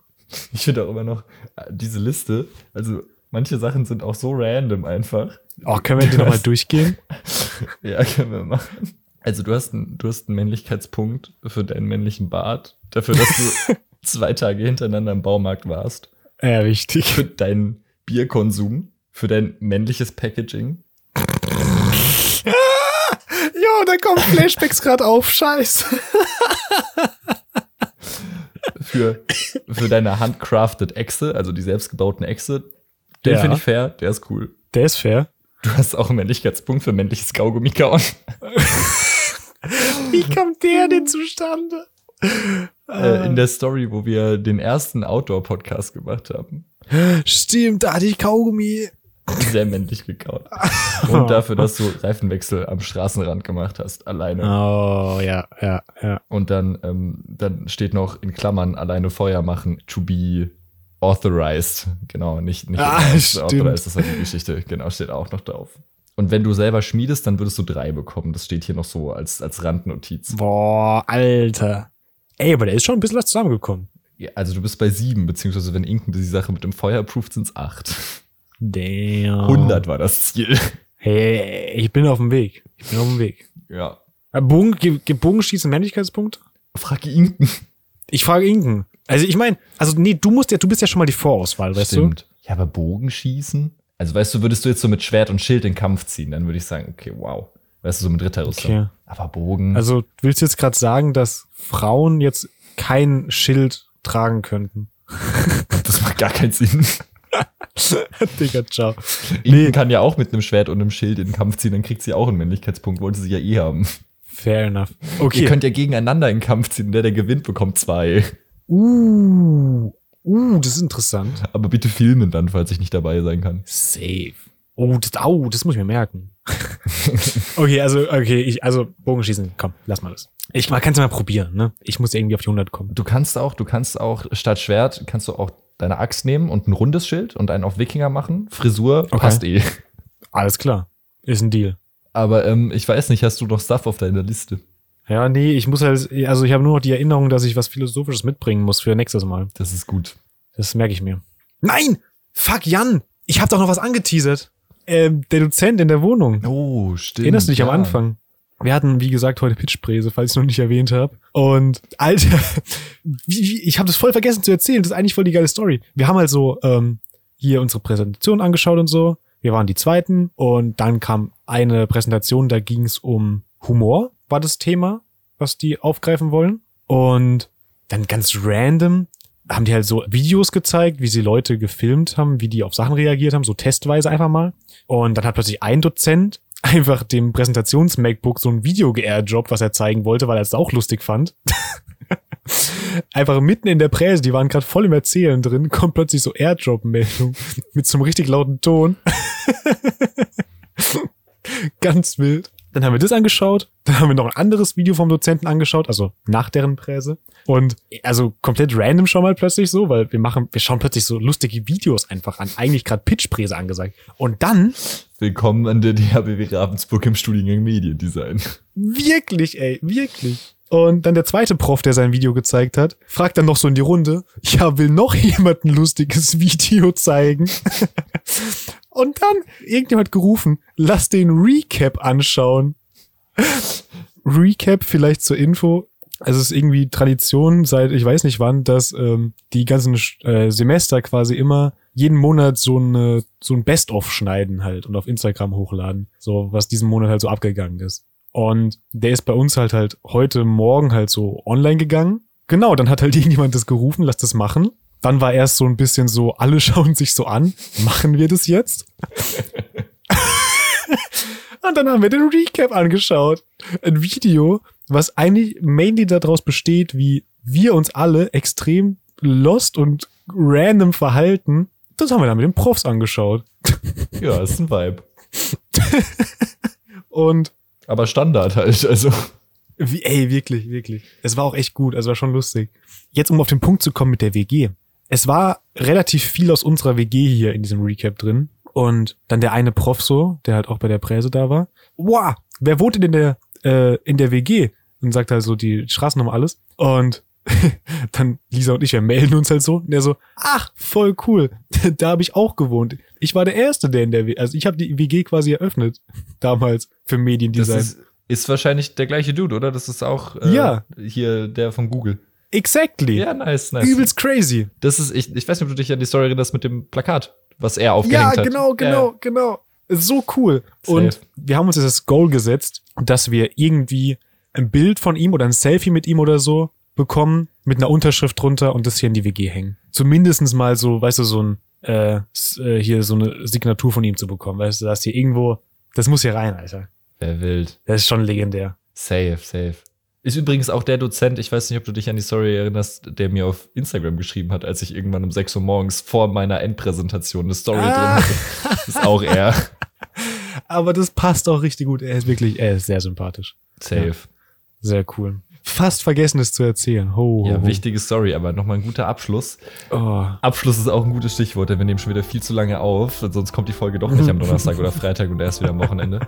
Ich finde auch immer noch äh, diese Liste, also manche Sachen sind auch so random einfach. Oh, können wir die nochmal durchgehen? Ja, können wir machen. Also du hast, einen, du hast einen Männlichkeitspunkt für deinen männlichen Bart, dafür, dass du zwei Tage hintereinander im Baumarkt warst, Ja, richtig. für deinen Bierkonsum, für dein männliches Packaging, Jo, da kommen Flashbacks gerade auf, scheiß. für, für deine handcrafted Echse, also die selbstgebauten Echse. Den Ja. finde ich fair, der ist cool. Der ist fair. Du hast auch einen Männlichkeitspunkt für männliches Kaugummi kauen. Wie kommt der denn zustande? Äh, in der Story, wo wir den ersten Outdoor-Podcast gemacht haben. Stimmt, da hatte ich Kaugummi. Sehr männlich gekaut. Und dafür, dass du Reifenwechsel am Straßenrand gemacht hast, alleine. Oh, ja, ja, ja. Und dann, ähm, dann steht noch in Klammern alleine Feuer machen, to be authorized. Genau, nicht, nicht Ah, stimmt. authorized, das ist halt die Geschichte. Genau, steht auch noch drauf. Und wenn du selber schmiedest, dann würdest du drei bekommen. Das steht hier noch so als, als Randnotiz. Boah, Alter. Ey, aber da ist schon ein bisschen was zusammengekommen. Ja, also du bist bei sieben, beziehungsweise wenn Inken die Sache mit dem Feuer approved, sind es acht. Damn. 100 war das Ziel. Hey, ich bin auf dem Weg. Ich bin auf dem Weg. Ja. Äh, Bogen, ge- ge- Bogenschießen Männlichkeitspunkt? Frag Inken. Ich frage Inken. Also ich meine, also nee, du musst ja, du bist ja schon mal die Vorauswahl, weißt Stimmt. Ja, aber Bogenschießen? Also weißt du, würdest du jetzt so mit Schwert und Schild in Kampf ziehen, dann würde ich sagen, okay, wow. Weißt du, so mit Ritterrüstung. Okay. Aber Bogen. du? Also willst du jetzt gerade sagen, dass Frauen jetzt kein Schild tragen könnten? das macht gar keinen Sinn. Digga, ciao. Inken kann ja auch mit einem Schwert und einem Schild in den Kampf ziehen, dann kriegt sie auch einen Männlichkeitspunkt, wollte sie ja eh haben. Fair enough. Ihr Okay. könnt ja gegeneinander in den Kampf ziehen, der, der gewinnt, bekommt zwei. uh, uh, das ist interessant. Aber bitte filmen dann, falls ich nicht dabei sein kann. Safe. Oh, das, au, das muss ich mir merken. okay, also, okay, ich, also Bogenschießen, komm, lass mal das. Ich man kann es mal probieren, ne? Ich muss irgendwie auf die 100 kommen. Du kannst auch, du kannst auch statt Schwert, kannst du auch deine Axt nehmen und ein rundes Schild und einen auf Wikinger machen. Frisur Okay. passt eh. Alles klar. Ist ein Deal. Aber ähm, ich weiß nicht, hast du noch Stuff auf deiner Liste? Ja, nee, ich muss halt, also ich habe nur noch die Erinnerung, dass ich was Philosophisches mitbringen muss für nächstes Mal. Das ist gut. Das merke ich mir. Nein! Fuck, Jan! Ich habe doch noch was angeteasert. Ähm, der Dozent in der Wohnung. Oh, stimmt. Erinnerst du dich am ja. Anfang? Wir hatten, wie gesagt, heute Pitchpräse, falls ich noch nicht erwähnt habe. Und Alter, wie, wie, ich habe das voll vergessen zu erzählen. Das ist eigentlich voll die geile Story. Wir haben also ähm, hier unsere Präsentation angeschaut und so. Wir waren die Zweiten und dann kam eine Präsentation, da ging es um Humor, war das Thema, was die aufgreifen wollen. Und dann ganz random haben die halt so Videos gezeigt, wie sie Leute gefilmt haben, wie die auf Sachen reagiert haben, so testweise einfach mal. Und dann hat plötzlich ein Dozent einfach dem Präsentations-MacBook so ein Video geairdroppt, was er zeigen wollte, weil er es auch lustig fand. einfach mitten in der Präse, die waren gerade voll im Erzählen drin, kommt plötzlich so Airdrop-Meldung mit so einem richtig lauten Ton. Ganz wild. Dann haben wir das angeschaut. Dann haben wir noch ein anderes Video vom Dozenten angeschaut, also nach deren Präse. Und also komplett random schon mal plötzlich so, weil wir machen, wir schauen plötzlich so lustige Videos einfach an. Eigentlich gerade Pitchpräse angesagt. Und dann, Willkommen an der DHBW Ravensburg im Studiengang Mediendesign. wirklich, ey, wirklich. Und dann der zweite Prof, der sein Video gezeigt hat, fragt dann noch so in die Runde, ja, will noch jemand ein lustiges Video zeigen? Und dann, irgendjemand gerufen, lass den Recap anschauen. Recap vielleicht zur Info. Also es ist irgendwie Tradition seit ich weiß nicht wann, dass ähm, die ganzen äh, Semester quasi immer jeden Monat so eine so ein Best-of schneiden halt und auf Instagram hochladen, so was diesen Monat halt so abgegangen ist. Und der ist bei uns halt halt heute Morgen halt so online gegangen. Genau, dann hat halt irgendjemand das gerufen, lass das machen. Dann war erst so ein bisschen so, alle schauen sich so an, machen wir das jetzt? Und dann haben wir den Recap angeschaut. Ein Video, was eigentlich mainly daraus besteht, wie wir uns alle extrem lost und random verhalten. Das haben wir dann mit den Profs angeschaut. Ja, ist ein Vibe. Und Aber Standard halt, also. wie, ey, wirklich, wirklich. Es war auch echt gut, also war schon lustig. Jetzt, um auf den Punkt zu kommen mit der WG. Es war relativ viel aus unserer WG hier in diesem Recap drin. Und dann der eine Prof so, der halt auch bei der Präse da war. Wow, wer wohnt denn in der, äh, in der WG? Und sagt halt so die Straßennummer alles. Und dann Lisa und ich, wir melden uns halt so. Und der so, ach, voll cool. da habe ich auch gewohnt. Ich war der Erste, der in der WG, also ich habe die WG quasi eröffnet. Damals für Das Mediendesign. ist, ist wahrscheinlich der gleiche Dude, oder? Das ist auch äh, Ja. hier der von Google. Exactly. Ja, nice, nice. Übelst crazy. Das ist, ich, ich weiß nicht, ob du dich an die Story erinnerst mit dem Plakat, was er aufgehängt Ja, hat. genau, genau, genau. So cool. Safe. Und wir haben uns jetzt das Goal gesetzt, dass wir irgendwie ein Bild von ihm oder ein Selfie mit ihm oder so bekommen, mit einer Unterschrift drunter und das hier in die WG hängen. Zumindestens mal so, weißt du, so ein, äh, äh, hier so eine Signatur von ihm zu bekommen. Weißt du, dass hier irgendwo, das muss hier rein, Alter. Wer wild. Das ist schon legendär. Safe, safe. Ist übrigens auch der Dozent, ich weiß nicht, ob du dich an die Story erinnerst, der mir auf Instagram geschrieben hat, als ich irgendwann um 6 Uhr morgens vor meiner Endpräsentation eine Story drin Ah. hatte. Ist auch er. Aber das passt auch richtig gut. Er ist wirklich, er ist sehr sympathisch. Safe. Sehr cool. Fast vergessen es zu erzählen. Ho, ho, Ja, ho. wichtige Story, aber nochmal ein guter Abschluss. Oh. Abschluss ist auch ein gutes Stichwort, denn wir nehmen schon wieder viel zu lange auf, sonst kommt die Folge doch nicht am Donnerstag oder Freitag und erst wieder am Wochenende.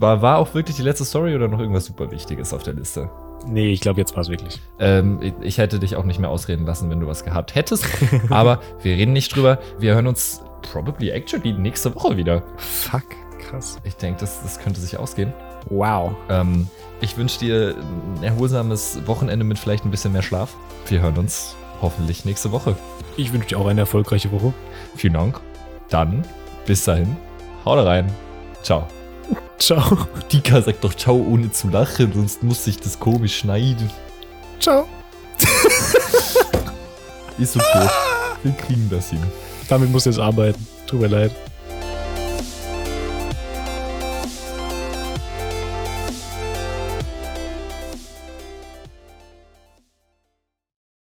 War, war auch wirklich die letzte Story oder noch irgendwas super Wichtiges auf der Liste? Nee, ich glaube, jetzt war es wirklich. Ähm, ich- ich hätte dich auch nicht mehr ausreden lassen, wenn du was gehabt hättest. aber wir reden nicht drüber. Wir hören uns probably actually nächste Woche wieder. Fuck, krass. Ich denke, das, das könnte sich ausgehen. Wow. Ähm, ich wünsche dir ein erholsames Wochenende mit vielleicht ein bisschen mehr Schlaf. Wir hören uns hoffentlich nächste Woche. Ich wünsche dir auch eine erfolgreiche Woche. Vielen Dank. Dann, bis dahin, haut rein. Ciao. Ciao. Dika sagt doch ciao ohne zu lachen, sonst muss ich das komisch schneiden. Ciao. Ist okay. Wir kriegen das hin. Damit musst du jetzt arbeiten. Tut mir leid.